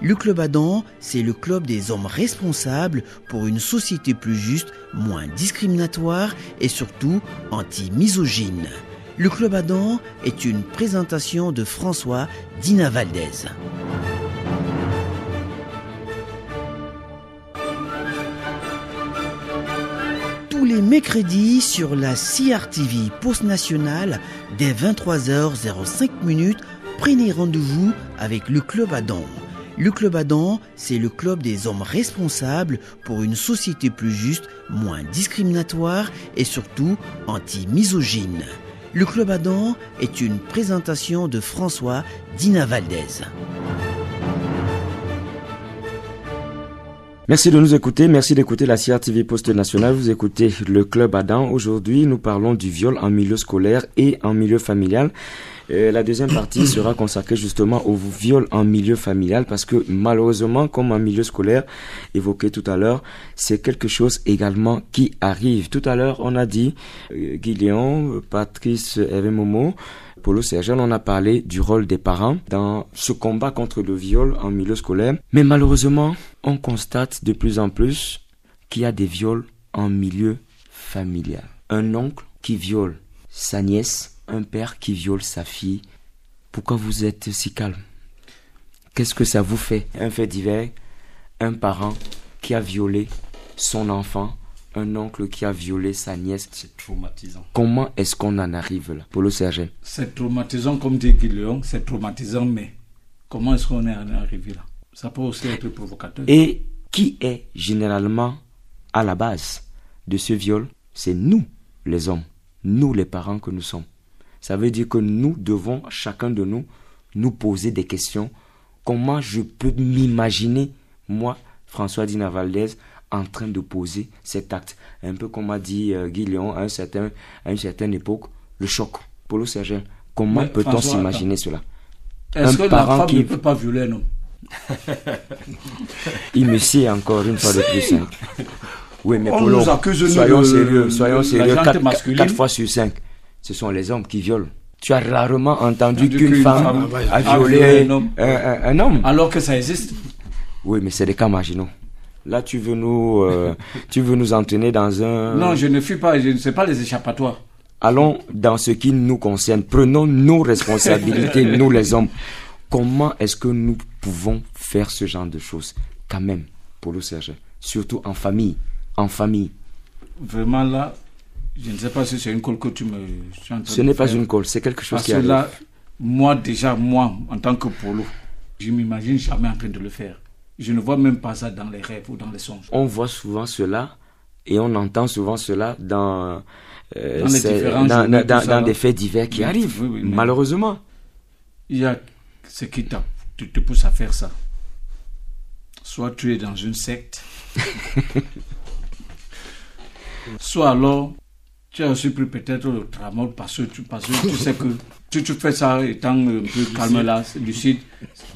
[SPEAKER 1] le Club Adam, c'est le club des hommes responsables pour une société plus juste, moins discriminatoire et surtout anti-misogyne. Le Club Adam est une présentation de François Dina Valdez. Les mercredis sur la CRTV Post Nationale, dès 23h05 minutes, prenez rendez-vous avec le Club Adam le Club Adam, c'est le club des hommes responsables pour une société plus juste, moins discriminatoire et surtout anti-misogyne. Le Club Adam est une présentation de François Dina Valdez.
[SPEAKER 2] Merci de nous écouter, merci d'écouter la CRTV Poste Nationale. Vous écoutez le Club Adam. Aujourd'hui, nous parlons du viol en milieu scolaire et en milieu familial la deuxième partie sera consacrée justement au viol en milieu familial parce que malheureusement, comme en milieu scolaire, évoqué tout à l'heure, c'est quelque chose également qui arrive. Tout à l'heure, on a dit, euh, Guillaume, Patrice Hervé Momo, Polo Sergent, on a parlé du rôle des parents dans ce combat contre le viol en milieu scolaire. Mais malheureusement, on constate de plus en plus qu'il y a des viols en milieu familial. Un oncle qui viole sa nièce un père qui viole sa fille, pourquoi vous êtes si calme? Qu'est-ce que ça vous fait? Un fait divers, un parent qui a violé son enfant, un oncle qui a violé sa nièce.
[SPEAKER 3] C'est traumatisant.
[SPEAKER 2] Comment est-ce qu'on en arrive là, Paulo Serge?
[SPEAKER 5] C'est traumatisant, comme dit Guillaume, c'est traumatisant, mais comment est-ce qu'on est arrivé là? Ça peut aussi être provocateur.
[SPEAKER 2] Et qui est généralement à la base de ce viol C'est nous, les hommes, nous les parents que nous sommes. Ça veut dire que nous devons, chacun de nous, nous poser des questions. Comment je peux m'imaginer, moi, François Dina Valdez, en train de poser cet acte? Un peu comme a dit euh, Guy Léon à, un certain, à une certaine époque, le choc. Paulo Sergent, comment peut-on s'imaginer cela?
[SPEAKER 5] Est-ce que la femme qui... ne peut pas violer un homme?
[SPEAKER 2] Il me sait encore une fois de plus. Hein. Oui, mais
[SPEAKER 5] On nous accuse
[SPEAKER 2] soyons sérieux, soyons sérieux. 4 fois sur 5 ce sont les hommes qui violent. Tu as rarement entendu qu'une femme, a violé un homme.
[SPEAKER 5] Alors que ça existe.
[SPEAKER 2] Oui, mais c'est des cas marginaux. Là, tu veux nous, euh, tu veux nous entraîner dans un.
[SPEAKER 5] Non, je ne fuis pas, je ne sais pas les échappatoires.
[SPEAKER 2] Allons dans ce qui nous concerne. Prenons nos responsabilités, nous les hommes. Comment est-ce que nous pouvons faire ce genre de choses Quand même, pour le Serge? Surtout en famille. En famille.
[SPEAKER 5] Vraiment là, je ne sais pas si c'est une colle que tu me.
[SPEAKER 2] Ce n'est pas une colle, c'est quelque chose qui arrive. là,
[SPEAKER 5] moi déjà, moi, en tant que polo, je m'imagine jamais en train de le faire. Je ne vois même pas ça dans les rêves ou dans les songes.
[SPEAKER 2] On voit souvent cela et on entend souvent cela dans, euh, dans, dans, des faits divers qui arrivent, malheureusement.
[SPEAKER 5] Il y a ce qui te pousse à faire ça. Soit tu es dans une secte, soit alors tu as aussi pris peut-être le tramol parce que tu, parce que tu sais que si tu fais ça étant un peu calme là, lucide,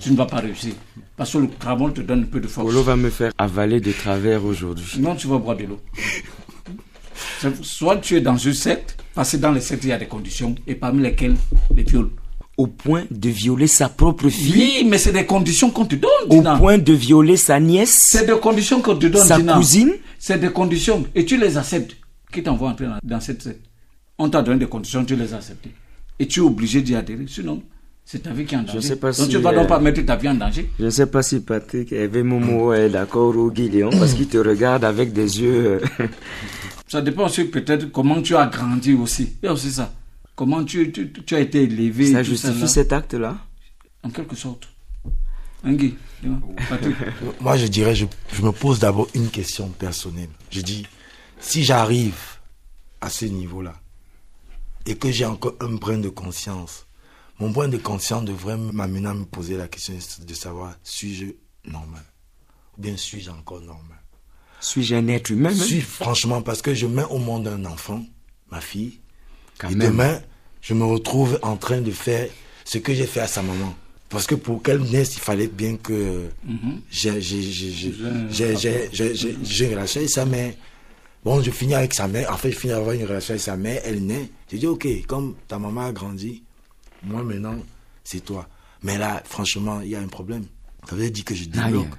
[SPEAKER 5] tu ne vas pas réussir. Parce que le tramol te donne un peu de force.
[SPEAKER 2] L'eau va me faire avaler de travers aujourd'hui.
[SPEAKER 5] Non, tu vas boire de l'eau. Soit tu es dans une secte, parce que dans les sectes, il y a des conditions, et parmi lesquelles les viols.
[SPEAKER 2] Au point de violer sa propre fille
[SPEAKER 5] Oui, mais c'est des conditions qu'on te donne,
[SPEAKER 2] Au point de violer sa nièce
[SPEAKER 5] C'est des conditions qu'on te donne,
[SPEAKER 2] Sa cousine
[SPEAKER 5] C'est des conditions, et tu les acceptes qui t'envoie entrer dans cette secte? On t'a donné des conditions, tu les as acceptées. Et tu es obligé d'y adhérer. Sinon, c'est ta vie qui est en danger. Je sais pas donc tu ne vas donc pas mettre ta vie en danger.
[SPEAKER 2] Je ne sais pas si Patrick Eve Momo est d'accord ou Guillaume parce qu'il te regarde avec des yeux. Euh,
[SPEAKER 5] ça dépend aussi peut-être comment tu as grandi aussi. Il y a aussi ça. Comment tu, tu, as été élevé.
[SPEAKER 2] Ça justifie cet acte-là
[SPEAKER 5] En quelque sorte. Guy,
[SPEAKER 4] Moi, je dirais, je, je me pose d'abord une question personnelle. Je dis, si j'arrive à ce niveau-là et que j'ai encore un brin de conscience, mon brin de conscience devrait m'amener à me poser la question de savoir suis-je normal ou bien suis-je encore normal?
[SPEAKER 2] Suis-je un être humain
[SPEAKER 4] Suis franchement parce que je mets au monde un enfant, ma fille,
[SPEAKER 2] Quand
[SPEAKER 4] et
[SPEAKER 2] même.
[SPEAKER 4] demain, je me retrouve en train de faire ce que j'ai fait à sa maman. Parce que pour qu'elle naisse, il fallait bien que j'ai une relation avec sa mère. Bon, je finis avec sa mère. En fait, je finis avoir une relation avec sa mère. Elle naît. J'ai dit, OK, comme ta maman a grandi, moi maintenant, c'est toi. Mais là, franchement, il y a un problème. Ça veut dire que je
[SPEAKER 2] Ah,
[SPEAKER 4] débloque.
[SPEAKER 2] yeah.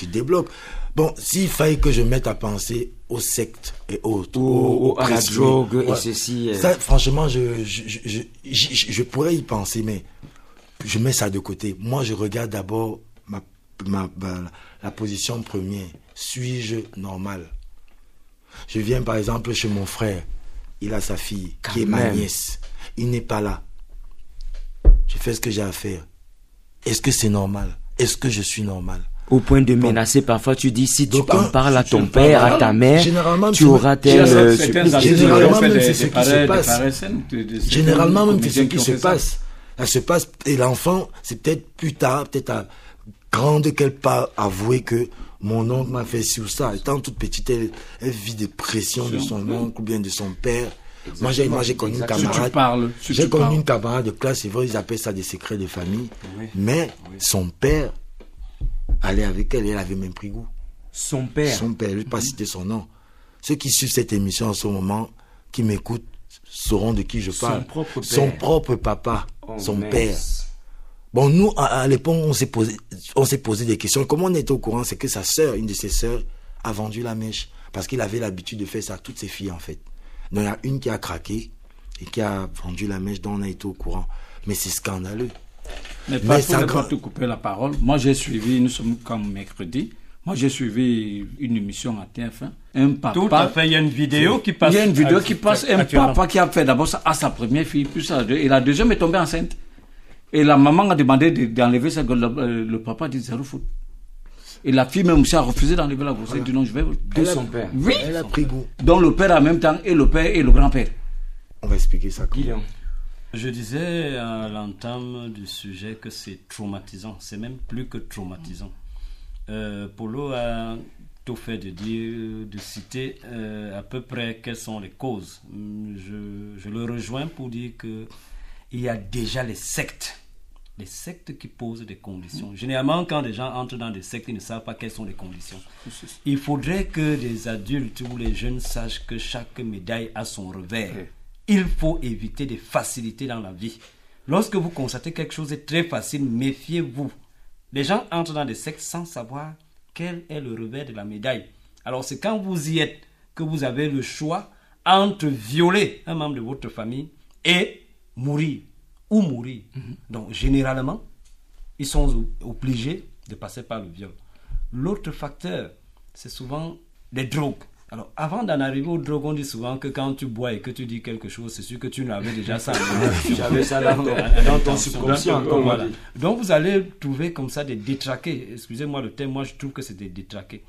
[SPEAKER 4] Je débloque. Bon, s'il fallait que je mette à penser aux sectes et autres,
[SPEAKER 2] Ou-
[SPEAKER 4] aux,
[SPEAKER 2] ou à la drogue et ceci, euh.
[SPEAKER 4] Ça, franchement, je, je, je, je, pourrais y penser, mais je mets ça de côté. Moi, je regarde d'abord ma, ma, ma- la position première. Suis-je normal? Je viens par exemple chez mon frère. Il a sa fille,
[SPEAKER 2] Quand
[SPEAKER 4] qui est ma nièce. Il n'est pas là. Je fais ce que j'ai à faire. Est-ce que c'est normal? Est-ce que je suis normal?
[SPEAKER 2] Au point de menacer, parfois tu dis si tu
[SPEAKER 4] Donc,
[SPEAKER 2] en parles à ton père, à ta mère,
[SPEAKER 4] généralement,
[SPEAKER 2] tu auras tel euh,
[SPEAKER 4] Généralement,
[SPEAKER 5] fait
[SPEAKER 4] même, c'est ce qui se passe. Généralement, même, c'est ce qui se passe. Ça se passe, et l'enfant, c'est peut-être plus tard, peut-être à grande qu'elle pas avouer que mon oncle m'a fait ci ou ça. Étant toute petite, elle, elle vit des pressions de son oncle ou bien de son père. Moi, j'ai, moi, j'ai connu une.
[SPEAKER 5] Si
[SPEAKER 4] camarade.
[SPEAKER 5] si
[SPEAKER 4] j'ai connu
[SPEAKER 5] parles.
[SPEAKER 4] une camarade de classe, c'est vrai, ils appellent ça des secrets de famille.
[SPEAKER 3] Oui.
[SPEAKER 4] Mais son père allait avec elle et elle avait même pris goût.
[SPEAKER 2] Son père.
[SPEAKER 4] Son père, je ne vais pas citer son nom. Ceux qui suivent cette émission en ce moment, qui m'écoutent, sauront de qui je
[SPEAKER 2] Son
[SPEAKER 4] parle.
[SPEAKER 2] propre
[SPEAKER 4] Son
[SPEAKER 2] père.
[SPEAKER 4] propre papa,
[SPEAKER 2] Oh,
[SPEAKER 4] son
[SPEAKER 2] mince.
[SPEAKER 4] père. Bon, nous, à, à l'époque, on s'est posé, on s'est posé des questions. Comment on était au courant? C'est que sa sœur, une de ses sœurs, a vendu la mèche. Parce qu'il avait l'habitude de faire ça à toutes ses filles, en fait. Donc, il y a une qui a craqué et qui a vendu la mèche dont on a été au courant. Mais c'est scandaleux.
[SPEAKER 5] Mais
[SPEAKER 4] Mais
[SPEAKER 5] pas
[SPEAKER 4] ça
[SPEAKER 5] pour ne pas te couper la parole. Moi, j'ai suivi, nous sommes comme mercredi. Moi, j'ai suivi une émission à TF1. Un papa.
[SPEAKER 3] Tout à fait, il y a une vidéo qui passe.
[SPEAKER 5] Il y a une vidéo qui passe. Un papa qui a fait d'abord ça à sa première fille, puis ça. Et la deuxième est tombée enceinte. Et la maman a demandé de- d'enlever ça. Le, euh, le papa dit zéro faute. Et la fille même aussi a refusé d'enlever la grossesse. Elle dit non, je vais.
[SPEAKER 2] De son père.
[SPEAKER 5] Oui.
[SPEAKER 4] Elle a pris goût.
[SPEAKER 5] Donc le père en même temps, et le père et le grand-père.
[SPEAKER 4] On va expliquer ça. comment.
[SPEAKER 2] Guillaume.
[SPEAKER 3] Je disais à l'entame du sujet que c'est traumatisant. C'est même plus que traumatisant. Euh, Polo a tout fait de dire, de citer euh, à peu près quelles sont les causes. Je, je le rejoins pour dire que il y a déjà les sectes. Les sectes qui posent des conditions. Généralement, quand des gens entrent dans des sectes, ils ne savent pas quelles sont les conditions. Il faudrait que les adultes ou les jeunes sachent que chaque médaille a son revers. Il faut éviter des facilités dans la vie. Lorsque vous constatez quelque chose est très facile, méfiez-vous. Les gens entrent dans des sectes sans savoir quel est le revers de la médaille. Alors c'est quand vous y êtes que vous avez le choix entre violer un membre de votre famille et mourir ou mourir. Donc généralement, ils sont obligés de passer par le viol. L'autre facteur, c'est souvent les drogues. Alors, avant d'en arriver aux drogues, on dit souvent que quand tu bois et que tu dis quelque chose, c'est sûr que tu l'avais déjà ça.
[SPEAKER 2] J'avais ça dans dans ton subconscient, comme
[SPEAKER 3] Voilà. Donc, vous allez trouver comme ça des détraqués. Excusez-moi le terme, moi je trouve que c'est des détraqués.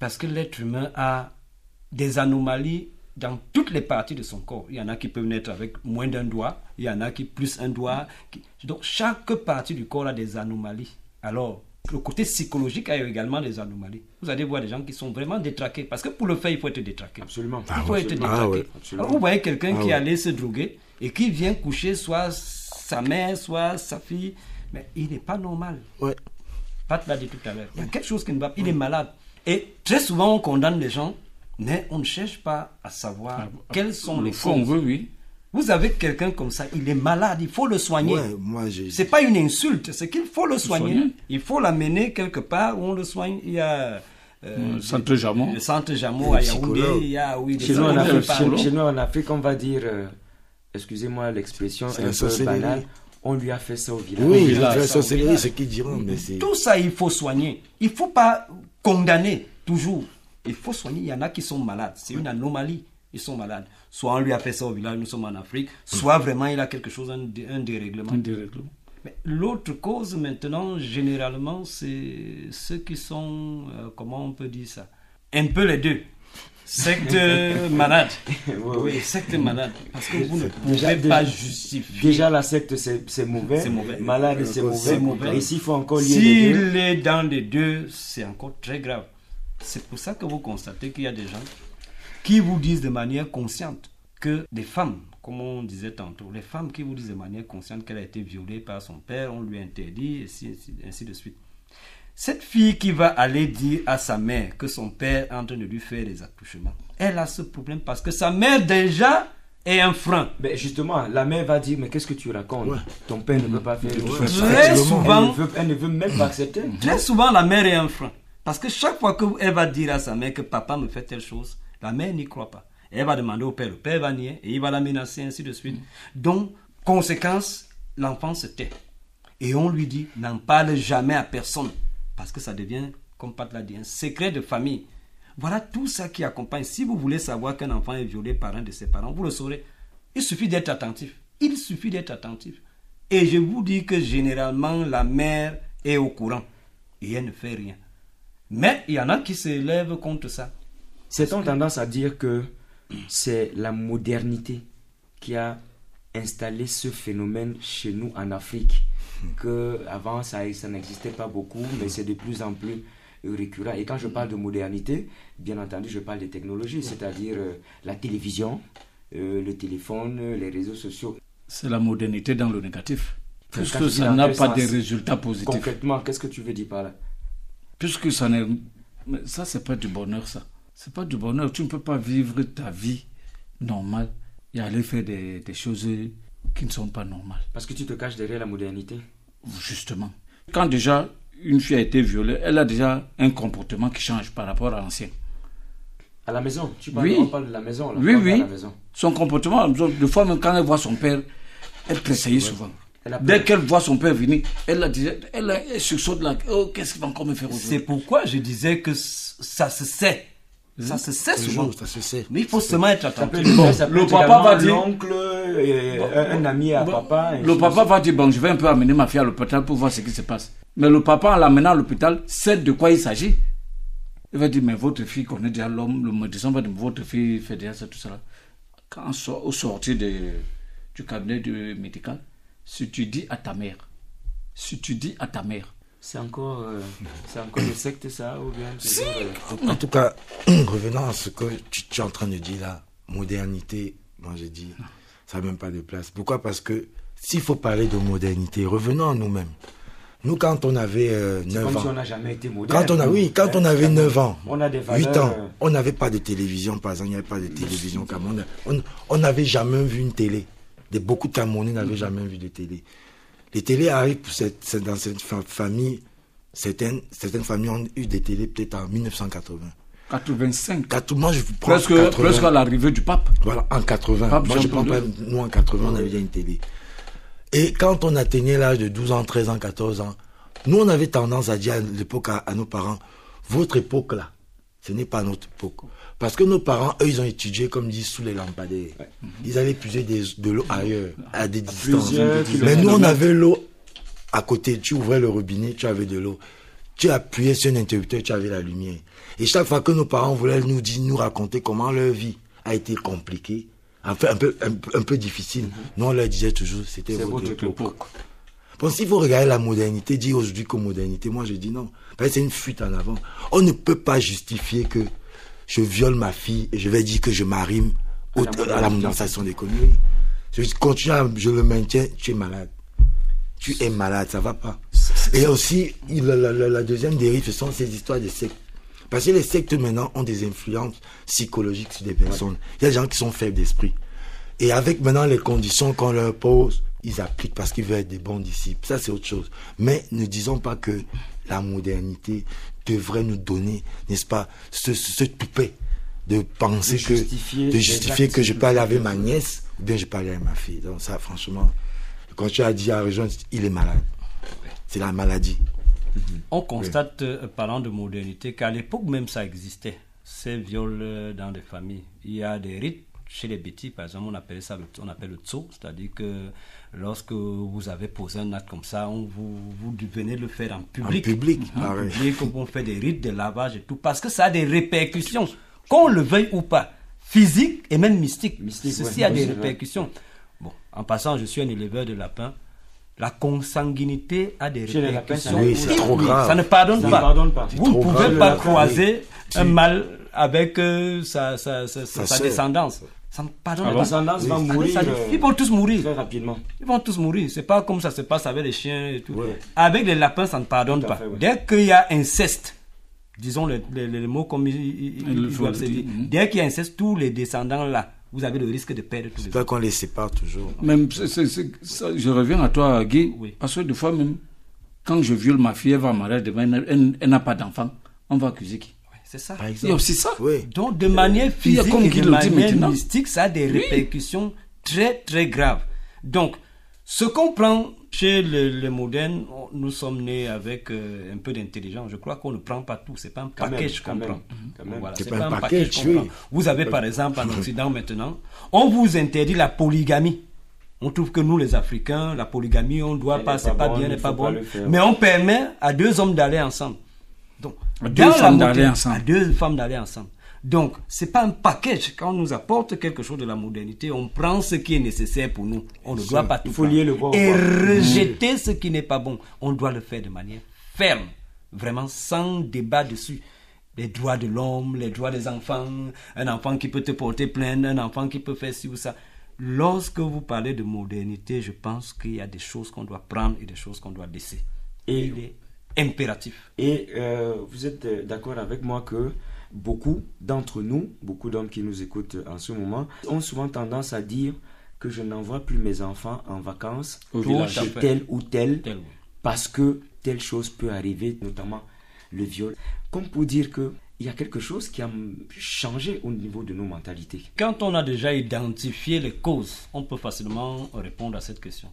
[SPEAKER 3] Parce que l'être humain a des anomalies dans toutes les parties de son corps. Il y en a qui peuvent naître avec moins d'un doigt, il y en a qui plus un doigt. qui- Donc chaque partie du corps a des anomalies. Alors, le côté psychologique a également des anomalies. Vous allez voir des gens qui sont vraiment détraqués. Parce que pour le faire, il faut être détraqué.
[SPEAKER 2] Absolument.
[SPEAKER 3] Il faut être
[SPEAKER 4] Ah
[SPEAKER 3] détraqué.
[SPEAKER 4] ouais.
[SPEAKER 2] Absolument.
[SPEAKER 3] Alors, vous voyez quelqu'un
[SPEAKER 4] Ah
[SPEAKER 3] qui
[SPEAKER 4] ouais.
[SPEAKER 3] allait se droguer et qui vient coucher soit sa mère, soit sa fille, mais il n'est pas normal.
[SPEAKER 4] Ouais.
[SPEAKER 3] Pat l'a dit tout à l'heure. Il y a quelque chose qui ne va pas. Il est malade. Et très souvent, on condamne les gens, mais on ne cherche pas à savoir quels sont
[SPEAKER 5] Le
[SPEAKER 3] les
[SPEAKER 5] fond,
[SPEAKER 3] causes.
[SPEAKER 5] oui, oui.
[SPEAKER 3] Vous avez quelqu'un comme ça, il est malade, il faut le soigner.
[SPEAKER 4] Ouais, moi.
[SPEAKER 3] C'est pas une insulte, c'est qu'il faut le soigner.
[SPEAKER 5] soigner.
[SPEAKER 3] Il faut l'amener quelque part où on le soigne. Il y a euh,
[SPEAKER 5] Le centre Jamon.
[SPEAKER 3] le centre Jameau à Yaoundé, il y a oui,
[SPEAKER 2] Chez nous, en Afrique, chez- chez nous, en Afrique, on va dire, euh, excusez-moi l'expression
[SPEAKER 4] C'est
[SPEAKER 2] un peu
[SPEAKER 4] sorcellerie.
[SPEAKER 2] banale, on lui a fait ça au village.
[SPEAKER 4] Oui, la
[SPEAKER 5] là,
[SPEAKER 4] la
[SPEAKER 3] ça, village.
[SPEAKER 4] ce qu'ils diront, mais c'est.
[SPEAKER 3] Tout ça, il faut soigner. Il ne faut pas condamner toujours. Il faut soigner. Il y en a qui sont malades. C'est une anomalie. Ils sont malades. Soit on lui a fait ça au village, nous sommes en Afrique, soit vraiment il a quelque chose, un, dé- un dérèglement.
[SPEAKER 5] Un dérèglement.
[SPEAKER 3] Mais l'autre cause maintenant, généralement, c'est ceux qui sont, euh, comment on peut dire ça, Un peu les deux. Secte malade. oui, secte malade. Parce que vous ne pouvez pas justifier.
[SPEAKER 2] Déjà, la secte, c'est mauvais.
[SPEAKER 3] C'est mauvais.
[SPEAKER 2] Malade, c'est mauvais.
[SPEAKER 3] mauvais.
[SPEAKER 2] Et s'il faut encore lier
[SPEAKER 3] S'il
[SPEAKER 2] les deux,
[SPEAKER 3] est dans les deux, c'est encore très grave. C'est pour ça que vous constatez qu'il y a des gens qui vous disent de manière consciente que des femmes, comme on disait tantôt, les femmes qui vous disent de manière consciente qu'elle a été violée par son père, on lui interdit, et ainsi, ainsi, ainsi de suite. Cette fille qui va aller dire à sa mère que son père est en train de lui faire des accouchements, elle a ce problème parce que sa mère déjà est un frein.
[SPEAKER 2] ben justement, la mère va dire Mais qu'est-ce que tu racontes?
[SPEAKER 4] Ouais.
[SPEAKER 2] Ton père ne peut pas faire.
[SPEAKER 4] Ouais.
[SPEAKER 3] Très
[SPEAKER 2] Elle
[SPEAKER 3] souvent,
[SPEAKER 2] ne, veut, elle ne veut même pas accepter.
[SPEAKER 3] Très souvent, la mère est un frein. Parce que chaque fois qu'elle va dire à sa mère que papa me fait telle chose, la mère n'y croit pas. Elle va demander au père, le père va nier, et il va la menacer, ainsi de suite. Donc, conséquence, l'enfant se tait. Et on lui dit, n'en parle jamais à personne. Parce que ça devient, comme Pat l'a dit, un secret de famille. Voilà tout ça qui accompagne. Si vous voulez savoir qu'un enfant est violé par un de ses parents, vous le saurez. Il suffit d'être attentif. Il suffit d'être attentif. Et je vous dis que généralement, la mère est au courant. Et elle ne fait rien. Mais il y en a qui se lèvent contre ça.
[SPEAKER 2] Certains ont tendance à dire que c'est la modernité qui a installé ce phénomène chez nous en Afrique. Que avant ça, ça n'existait pas beaucoup, mais c'est de plus en plus récurrent. Et quand je parle de modernité, bien entendu, je parle des technologies, c'est-à-dire euh, la télévision, euh, le téléphone, euh, les réseaux sociaux.
[SPEAKER 5] C'est la modernité dans le négatif. Puisque ça n'a pas
[SPEAKER 2] sens
[SPEAKER 5] de résultats positifs.
[SPEAKER 2] Concrètement, qu'est-ce que tu veux dire par là?
[SPEAKER 5] Puisque ça n'est. Ça, c'est pas du bonheur, ça. C'est pas du bonheur. Tu ne peux pas vivre ta vie normale et aller faire des, des choses qui ne sont pas normales.
[SPEAKER 2] Parce que tu te caches derrière la modernité.
[SPEAKER 5] Justement. Quand déjà une fille a été violée, elle a déjà un comportement qui change par rapport à l'ancien.
[SPEAKER 2] À la maison, tu parles,
[SPEAKER 5] Oui.
[SPEAKER 2] on parle de la maison. Là,
[SPEAKER 5] Oui, oui.
[SPEAKER 2] la maison.
[SPEAKER 5] Son comportement, de fois même quand elle voit son père, elle tressaillit souvent.
[SPEAKER 2] Elle
[SPEAKER 5] Dès qu'elle voit son père venir, elle, a dit, elle, a- elle sursaute là. Oh, qu'est-ce qu'il va encore me faire
[SPEAKER 3] C'est
[SPEAKER 5] aujourd'hui
[SPEAKER 3] pourquoi je disais que ça se sait. Ça se sait souvent.
[SPEAKER 4] Toujours, ça se sait.
[SPEAKER 3] Mais il faut attentif.
[SPEAKER 2] être- ça peut
[SPEAKER 5] le papa va dire-
[SPEAKER 2] L'oncle, euh, un, un ami à
[SPEAKER 5] Bon,
[SPEAKER 2] papa.
[SPEAKER 5] Le papa va dire, bon, je vais un peu amener ma fille à l'hôpital pour voir ce qui se passe. Mais le papa, en l'amenant à l'hôpital, sait de quoi il s'agit. Il va dire, mais votre fille connaît déjà l'homme, le médecin va dire, votre fille fait déjà ça, tout ça. Quand au sortir de- du cabinet médical, si tu dis à ta mère, si tu dis à ta mère,
[SPEAKER 2] C'est encore, euh, c'est encore une secte, ça, ou bien toujours, euh,
[SPEAKER 4] En tout cas, revenant à ce que tu, tu es en train de dire là, modernité, moi je dis, ça n'a même pas de place. Pourquoi? Parce que s'il faut parler de modernité, revenons à nous-mêmes. Nous, quand on avait euh, 9
[SPEAKER 2] Comme si on
[SPEAKER 4] ans,
[SPEAKER 2] n'a jamais été moderne.
[SPEAKER 4] quand on a, oui, quand on avait 9 ans,
[SPEAKER 2] On a des
[SPEAKER 4] 8
[SPEAKER 2] valeurs,
[SPEAKER 4] ans,
[SPEAKER 2] euh,
[SPEAKER 4] on n'avait pas de télévision, par exemple, il n'y avait pas de télévision au Cameroun. On n'avait jamais vu une télé. Des, beaucoup de Camerounais n'avaient jamais vu de télé. Les télés arrivent pour cette, cette- dans cette fa- famille. Certaines, certaines familles ont eu des télés peut-être en 1980.
[SPEAKER 5] 85,
[SPEAKER 4] Quatre- moi, je prends
[SPEAKER 5] presque,
[SPEAKER 4] 80.
[SPEAKER 5] presque à l'arrivée du pape.
[SPEAKER 4] Voilà, en 80.
[SPEAKER 5] Pape
[SPEAKER 4] Moi, je prends pas, nous, en 80, on avait déjà une télé. Et quand on atteignait l'âge de 12 ans, 13 ans, 14 ans, nous, on avait tendance à dire à l'époque à, à nos parents, votre époque là, ce n'est pas notre époque. Parce que nos parents, eux, ils ont étudié, comme disent, sous les lampadaires. Ils allaient puiser des- de l'eau ailleurs, à des distances. Mais nous, on avait l'eau à côté. Tu ouvrais le robinet, tu avais de l'eau. Tu appuyais sur un interrupteur, tu avais la lumière. Et chaque fois que nos parents voulaient nous dire, nous raconter comment leur vie a été compliquée, enfin un peu, un, peu- un peu difficile, nous on leur disait toujours, c'était votre, époque.
[SPEAKER 2] époque.
[SPEAKER 4] Bon, s'il faut regarder la modernité, dire aujourd'hui que modernité, moi je dis non. Parce que c'est une fuite en avant. On ne peut pas justifier que je viole ma fille et je vais dire que je m'arrime au-
[SPEAKER 2] À la
[SPEAKER 4] à la
[SPEAKER 2] modernité.
[SPEAKER 4] mondialisation des conneries. Je continue, à- je le maintiens, tu es malade. Tu es malade, ça va pas. Et aussi, la- la deuxième dérive, ce sont ces histoires de sectes. Parce que les sectes maintenant ont des influences psychologiques sur des personnes. Il y a des gens qui sont faibles d'esprit. Et avec maintenant les conditions qu'on leur pose, ils appliquent parce qu'ils veulent être des bons disciples. Ça, c'est autre chose. Mais ne disons pas que la modernité devrait nous donner, n'est-ce pas, ce, ce, ce toupet de penser
[SPEAKER 2] De
[SPEAKER 4] que,
[SPEAKER 2] justifier
[SPEAKER 4] de justifier que je peux aller avec ma nièce ou bien je peux aller avec ma fille. Donc ça, franchement, quand tu as dit à rejoindre, il est malade. C'est la maladie.
[SPEAKER 3] On constate, euh, parlant de modernité, qu'à l'époque même ça existait. Ces viols euh, dans des familles. Il y a des rites. chez les bêtis, par exemple, on appelle ça le, on appelle le tso, c'est-à-dire que lorsque vous avez posé un acte comme ça, on vous, vous venez le faire en public.
[SPEAKER 4] En public,
[SPEAKER 3] En
[SPEAKER 4] ah ouais.
[SPEAKER 3] public, on fait des rites, des lavages et tout, parce que ça a des répercussions, qu'on le veuille ou pas, physiques et même mystiques.
[SPEAKER 2] Mystique,
[SPEAKER 3] Ceci
[SPEAKER 2] ouais.
[SPEAKER 3] a
[SPEAKER 2] Oui,
[SPEAKER 3] des
[SPEAKER 2] vrai.
[SPEAKER 3] répercussions. Bon, en passant, je suis un éleveur de lapins. La consanguinité a des
[SPEAKER 2] Chez les lapins,
[SPEAKER 3] répercussions.
[SPEAKER 4] Oui, c'est trop grave.
[SPEAKER 3] Ça ne pardonne
[SPEAKER 2] Ça
[SPEAKER 3] pas.
[SPEAKER 2] pardonne pas.
[SPEAKER 3] Vous ne pouvez
[SPEAKER 4] grave.
[SPEAKER 3] pas
[SPEAKER 2] lapin,
[SPEAKER 3] croiser un mâle avec euh, sa, sa, sa, sa-
[SPEAKER 4] Sa
[SPEAKER 3] sa
[SPEAKER 4] sœur.
[SPEAKER 3] descendance. Ça ne pardonne
[SPEAKER 2] La
[SPEAKER 3] pas.
[SPEAKER 2] descendance va
[SPEAKER 3] Ah,
[SPEAKER 2] mourir
[SPEAKER 3] ça-
[SPEAKER 2] euh,
[SPEAKER 3] Ils vont tous mourir.
[SPEAKER 2] très rapidement.
[SPEAKER 3] Ils vont tous mourir. C'est pas comme ça se passe avec les chiens et tout.
[SPEAKER 4] Ouais.
[SPEAKER 3] Avec les lapins, ça ne pardonne pas.
[SPEAKER 2] fait, ouais.
[SPEAKER 3] Dès qu'il y a inceste, disons les, les- les mots comme ils, ils-
[SPEAKER 5] Il
[SPEAKER 3] ils doivent se
[SPEAKER 5] dire. Mhm.
[SPEAKER 3] Dès qu'il y a inceste, tous les descendants là, vous avez le risque de perdre tous les
[SPEAKER 4] C'est pas qu'on les sépare toujours.
[SPEAKER 5] Même, ça, je reviens à toi, Guy.
[SPEAKER 3] Oui.
[SPEAKER 5] Parce que des fois, même, quand je viole ma fille, elle va marier devant elle, elle, elle n'a pas d'enfant. On va accuser qui?
[SPEAKER 3] C'est ça.
[SPEAKER 4] Par exemple.
[SPEAKER 5] aussi ça.
[SPEAKER 4] Oui.
[SPEAKER 3] Donc, de manière physique
[SPEAKER 5] comme
[SPEAKER 3] et de
[SPEAKER 5] dit
[SPEAKER 3] manière mystique, ça a des répercussions très, très graves. Donc, ce qu'on prend chez les, modernes, nous sommes nés avec euh, un peu d'intelligence. Je crois qu'on ne prend pas tout. C'est pas un package qu'on prend. Voilà,
[SPEAKER 4] C'est
[SPEAKER 3] c'est
[SPEAKER 4] pas
[SPEAKER 3] pas
[SPEAKER 4] un package,
[SPEAKER 3] package qu'on
[SPEAKER 4] oui.
[SPEAKER 3] prend. Vous avez par exemple en Occident maintenant, on vous interdit la polygamie. On trouve que nous, les Africains, la polygamie, on ne doit
[SPEAKER 2] Elle
[SPEAKER 3] pas,
[SPEAKER 2] n'est
[SPEAKER 3] c'est
[SPEAKER 2] pas
[SPEAKER 3] bien, n'est pas bon. Mais on permet à deux hommes d'aller ensemble. Donc,
[SPEAKER 5] À deux
[SPEAKER 3] dans
[SPEAKER 5] femmes d'aller ensemble.
[SPEAKER 3] À deux femmes d'aller ensemble. Donc, c'est pas un package. Quand on nous apporte quelque chose de la modernité, on prend ce qui est nécessaire pour nous. On ne doit pas tout prendre.
[SPEAKER 2] lier le
[SPEAKER 3] Et rejeter ce qui n'est pas bon. On doit le faire de manière ferme. Vraiment sans débat dessus. Les droits de l'homme, les droits des enfants, un enfant qui peut te porter plainte, un enfant qui peut faire ci ou ça. Lorsque vous parlez de modernité, je pense qu'il y a des choses qu'on doit prendre et des choses qu'on doit laisser. Et
[SPEAKER 2] Et-
[SPEAKER 3] il est impératif.
[SPEAKER 2] Et euh, vous êtes euh, d'accord avec moi que beaucoup d'entre nous, beaucoup d'hommes qui nous écoutent en ce moment, ont souvent tendance à dire que je n'envoie plus mes enfants en vacances
[SPEAKER 5] Au
[SPEAKER 2] pour
[SPEAKER 5] village.
[SPEAKER 2] tel ou tel
[SPEAKER 3] Tel-
[SPEAKER 2] parce que telle chose peut arriver, notamment le viol. Comme pour dire que il y a quelque chose qui a changé au niveau de nos mentalités.
[SPEAKER 3] Quand on a déjà identifié les causes, on peut facilement répondre à cette question.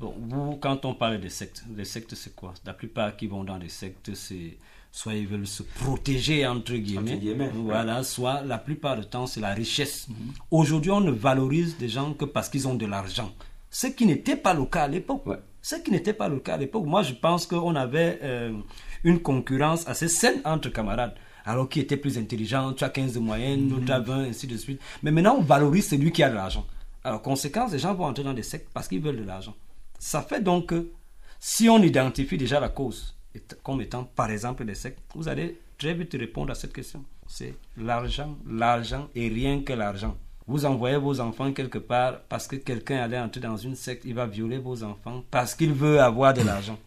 [SPEAKER 3] Bon, vous, quand on parle des sectes, les sectes c'est quoi? La plupart qui vont dans des sectes, c'est soit ils veulent se protéger entre guillemets,
[SPEAKER 2] Entre guillemets,
[SPEAKER 3] voilà, soit la plupart du temps c'est la richesse. Aujourd'hui, on ne valorise des gens que parce qu'ils ont de l'argent, ce qui n'était pas le cas à l'époque.
[SPEAKER 2] Ouais.
[SPEAKER 3] Ce qui n'était pas le cas à l'époque. Moi, je pense qu'on avait euh, une concurrence assez saine entre camarades. Alors qui était plus intelligent, tu as 15 de moyenne, l'autre a 20, ainsi de suite. Mais maintenant, on valorise celui qui a de l'argent. Alors, conséquence, les gens vont entrer dans des sectes parce qu'ils veulent de l'argent. Ça fait donc que si on identifie déjà la cause comme étant, par exemple, les sectes, vous allez très vite répondre à cette question. C'est l'argent, l'argent et rien que l'argent. Vous envoyez vos enfants quelque part parce que quelqu'un allait entrer dans une secte, il va violer vos enfants parce qu'il veut avoir de l'argent.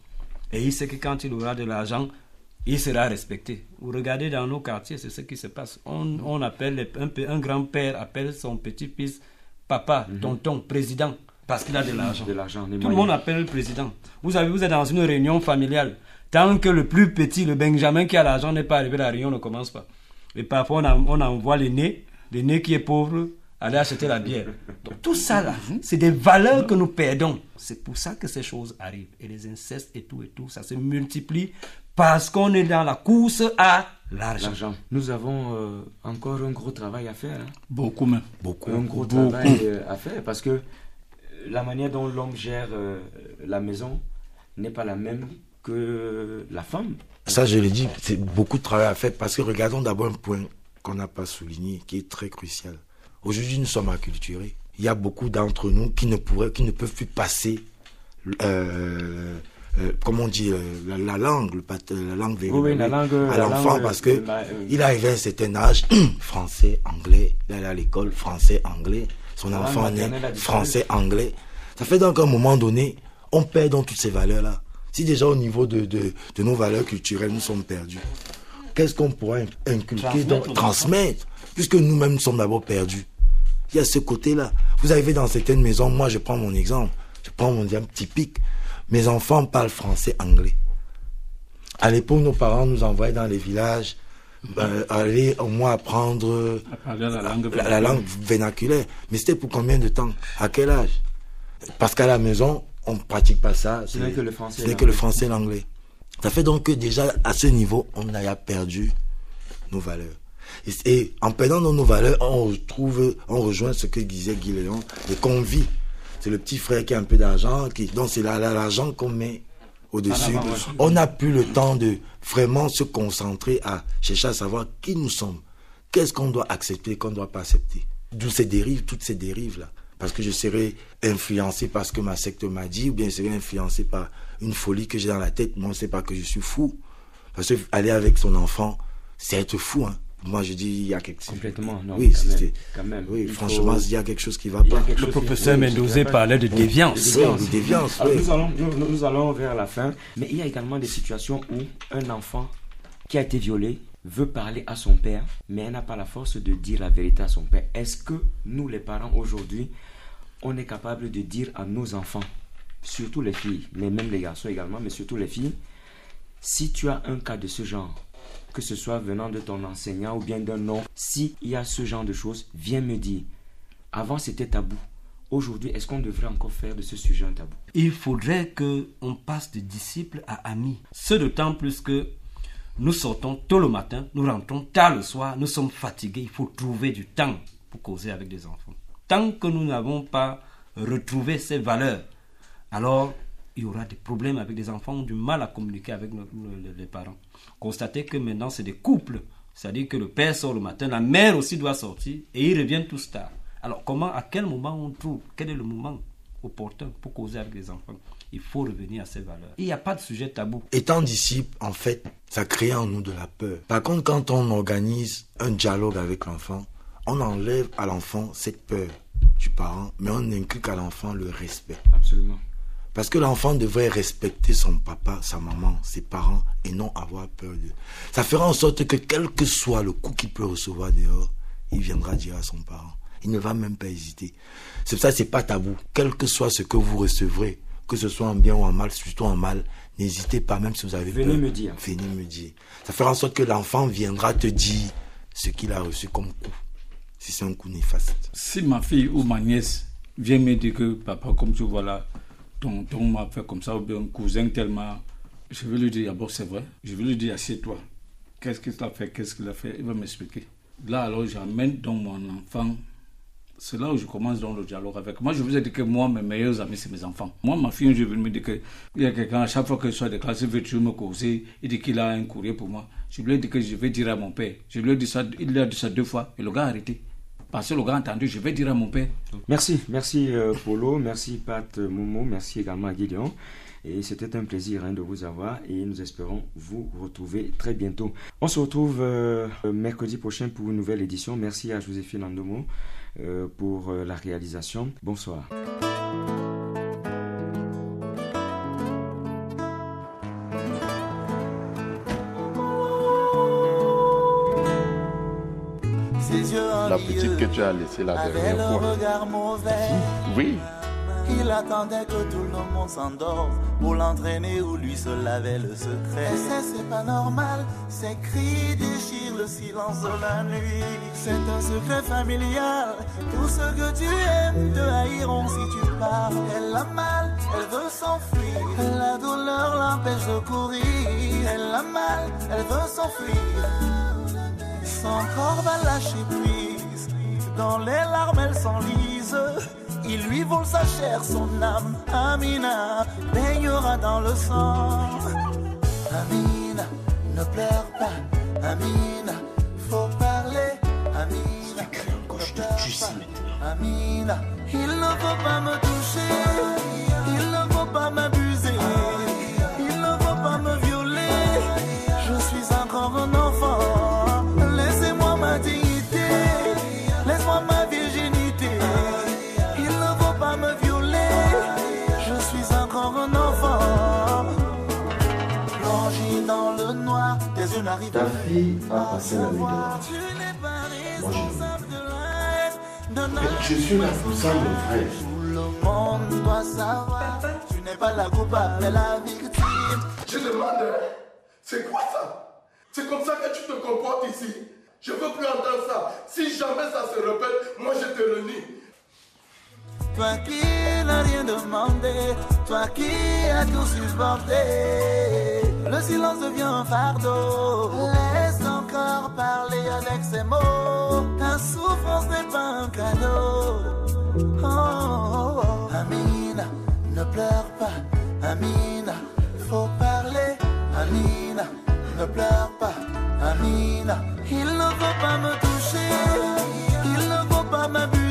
[SPEAKER 3] Et il sait que quand il aura de l'argent, il sera respecté. Vous regardez dans nos quartiers, c'est ce qui se passe. On, on appelle les- un, grand-père appelle son petit-fils papa, tonton, président, parce qu'il a de l'argent.
[SPEAKER 2] De l'argent,
[SPEAKER 3] Tout le monde appelle le président. Vous avez, vous êtes dans une réunion familiale. Tant que le plus petit, le Benjamin qui a l'argent n'est pas arrivé, la réunion ne commence pas. Et parfois, on, en- on envoie l'aîné, l'aîné qui est pauvre, aller acheter la bière. Donc, tout ça, là, c'est des valeurs que nous perdons. C'est pour ça que ces choses arrivent. Et les incestes et tout et tout, ça se multiplie parce qu'on est dans la course à l'argent.
[SPEAKER 2] L'argent. Nous avons euh, encore un gros travail à faire. hein.
[SPEAKER 5] Beaucoup même.
[SPEAKER 4] Beaucoup.
[SPEAKER 2] un gros
[SPEAKER 5] Beaucoup.
[SPEAKER 2] travail euh, à faire parce que euh, la manière dont l'homme gère euh, la maison n'est pas la même que la femme.
[SPEAKER 4] Ça, je l'ai dit, c'est beaucoup de travail à faire parce que regardons d'abord un point qu'on n'a pas souligné, qui est très crucial. Aujourd'hui, nous sommes acculturés. Il y a beaucoup d'entre nous qui ne pourraient, qui ne peuvent plus passer, euh, euh, comment on dit, euh, la, la langue, le la langue
[SPEAKER 2] Oui, la langue,
[SPEAKER 4] à
[SPEAKER 2] la
[SPEAKER 4] l'enfant parce que
[SPEAKER 2] euh,
[SPEAKER 4] il arrive à un certain âge, français, anglais, il allait à l'école, français, anglais, son enfant
[SPEAKER 2] disparu.
[SPEAKER 4] français, anglais. Ça fait donc à un moment donné, on perd donc toutes ces valeurs-là. Si déjà au niveau de, de, de nos valeurs culturelles, nous sommes perdus, qu'est-ce qu'on pourrait inculquer,
[SPEAKER 3] Transmettre
[SPEAKER 4] donc, transmettre, puisque nous-mêmes sommes d'abord perdus. Il y a ce côté-là. Vous arrivez dans certaines maisons, moi je prends mon exemple, je prends mon exemple typique. Mes enfants parlent français, anglais. À l'époque, nos parents nous envoyaient dans les villages, euh, aller au moins apprendre
[SPEAKER 5] À la langue.
[SPEAKER 4] la, la langue vernaculaire. Mais c'était pour combien de temps? À quel âge? Parce qu'à la maison, on ne pratique pas ça.
[SPEAKER 2] Ce n'est
[SPEAKER 4] C'est-
[SPEAKER 2] que le français
[SPEAKER 4] Ce
[SPEAKER 2] et
[SPEAKER 4] n'est que le
[SPEAKER 2] l'anglais.
[SPEAKER 4] français et l'anglais. Ça fait donc que déjà, à ce niveau, on a perdu nos valeurs. Et, en perdant nos, valeurs, on retrouve, on rejoint ce que disait Guy Léon, les convies. C'est le petit frère qui a un peu d'argent, qui, donc c'est l'argent qu'on met au-dessus. On n'a plus le temps de vraiment se concentrer à chercher à savoir qui nous sommes. Qu'est-ce qu'on doit accepter, qu'on ne doit pas accepter. D'où ces dérives, toutes ces dérives-là. Parce que je serai influencé par ce que ma secte m'a dit, ou bien je serai influencé par une folie que j'ai dans la tête. Moi, on ne sait pas que je suis fou. Parce que aller avec son enfant, c'est être fou. Hein. Moi, je dis, il y a quelque chose.
[SPEAKER 2] Complètement, non.
[SPEAKER 4] Oui,
[SPEAKER 2] quand même,
[SPEAKER 4] oui franchement, il y a quelque chose qui ne va pas.
[SPEAKER 3] Le professeur Mendoza parlait de déviance.
[SPEAKER 4] Oui, de déviance.
[SPEAKER 2] Nous, allons, nous, allons vers la fin. Mais il y a également des situations où un enfant qui a été violé veut parler à son père, mais elle n'a pas la force de dire la vérité à son père. Est-ce que nous, les parents, aujourd'hui, on est capable de dire à nos enfants, surtout les filles, mais même les garçons également, mais surtout les filles, si tu as un cas de ce genre, que ce soit venant de ton enseignant ou bien d'un nom, s'il y a ce genre de choses, viens me dire. Avant, c'était tabou. Aujourd'hui, est-ce qu'on devrait encore faire de ce sujet un tabou?
[SPEAKER 3] Il faudrait que on passe de disciples à amis. Ce d'autant plus que nous sortons tôt le matin, nous rentrons tard le soir, nous sommes fatigués. Il faut trouver du temps pour causer avec des enfants. Tant que nous n'avons pas retrouvé ces valeurs, alors il y aura des problèmes avec des enfants, du mal à communiquer avec les parents. Constatez que maintenant, c'est des couples. C'est-à-dire que le père sort le matin, la mère aussi doit sortir, et ils reviennent tous tard. Alors, comment, à quel moment on trouve Quel est le moment opportun pour causer avec les enfants? Il faut revenir à ces valeurs. Il n'y a pas de sujet tabou.
[SPEAKER 4] Étant disciple, en fait, ça crée en nous de la peur. Par contre, quand on organise un dialogue avec l'enfant, on enlève à l'enfant cette peur du parent, mais on inculque à l'enfant le respect.
[SPEAKER 2] Absolument.
[SPEAKER 4] Parce que l'enfant devrait respecter son papa, sa maman, ses parents et non avoir peur d'eux. Ça fera en sorte que quel que soit le coup qu'il peut recevoir dehors, il viendra dire à son parent. Il ne va même pas hésiter. C'est ça, c'est pas tabou. Quel que soit ce que vous recevrez, que ce soit en bien ou en mal, surtout en mal, n'hésitez pas, même si vous avez
[SPEAKER 2] Venez me dire.
[SPEAKER 4] Venez me dire. Ça fera en sorte que l'enfant viendra te dire ce qu'il a reçu comme coup. Si c'est un coup néfaste.
[SPEAKER 5] Si ma fille ou ma nièce vient me dire que papa, comme tu vois là, tonton m'a fait comme ça, ou bien un cousin tellement. Je vais lui dire, d'abord c'est vrai. Je vais lui dire, assieds-toi. Qu'est-ce qu'il a fait, qu'est-ce qu'il a fait? Il va m'expliquer. Là, alors, j'amène donc mon enfant. C'est là où je commence dans le dialogue avec. Moi, je vous ai dit que moi, mes meilleurs amis, c'est mes enfants. Moi, ma fille, je vais me dire qu'il y a quelqu'un, à chaque fois que je sois il veut toujours me causer. Il dit qu'il a un courrier pour moi. Je lui ai dit que je vais dire à mon père. Je lui ai dit ça, il a dit ça deux fois. Et le gars a arrêté. Parce le gars entendu, je vais dire à mon père.
[SPEAKER 2] Merci, merci euh, Polo, merci Pat Momo, merci également à Guillaume. Et c'était un plaisir hein, de vous avoir et nous espérons vous retrouver très bientôt. On se retrouve euh, mercredi prochain pour une nouvelle édition. Merci à Joséphine Andomo euh, pour la réalisation. Bonsoir.
[SPEAKER 6] La petite que tu as laissée la dernière fois. Oui.
[SPEAKER 7] Il attendait que tout le monde s'endorme pour l'entraîner ou lui se laver le secret. Et ça, c'est pas normal. Ces cris déchirent le silence de la nuit. C'est un secret familial. Tout ce que tu aimes te haïront si tu pars. Elle a mal, elle veut s'enfuir. La douleur l'empêche de courir. Elle a mal, elle veut s'enfuir. Son corps va lâcher prise. Dans les larmes, elle s'enlise. Il lui vole sa chair, son âme. Amina baignera dans le sang. Amina, ne pleure pas. Amina, faut parler. Amina, ne pleure pas. Amina, il ne faut pas me toucher. Il ne faut pas m'abuser.
[SPEAKER 6] Ta fille a passé la nuit dehors.
[SPEAKER 7] Tu n'es pas
[SPEAKER 6] Moi, je- je suis là pour ça, mon frère.
[SPEAKER 7] Tout le monde doit savoir. Tu n'es pas la coupable, mais la victime.
[SPEAKER 6] Je demande, c'est quoi ça? C'est comme ça que tu te comportes ici Je veux plus entendre ça. Si jamais ça se répète, moi je te le nie.
[SPEAKER 7] Toi qui n'as rien demandé, toi qui as tout supporté, le silence devient un fardeau. Laisse encore parler avec ses mots. Ta souffrance n'est pas un cadeau. Oh, oh, oh. Amina, ne pleure pas. Amina, faut parler. Amina, ne pleure pas. Amina, il ne faut pas me toucher. Il ne faut pas m'abuser.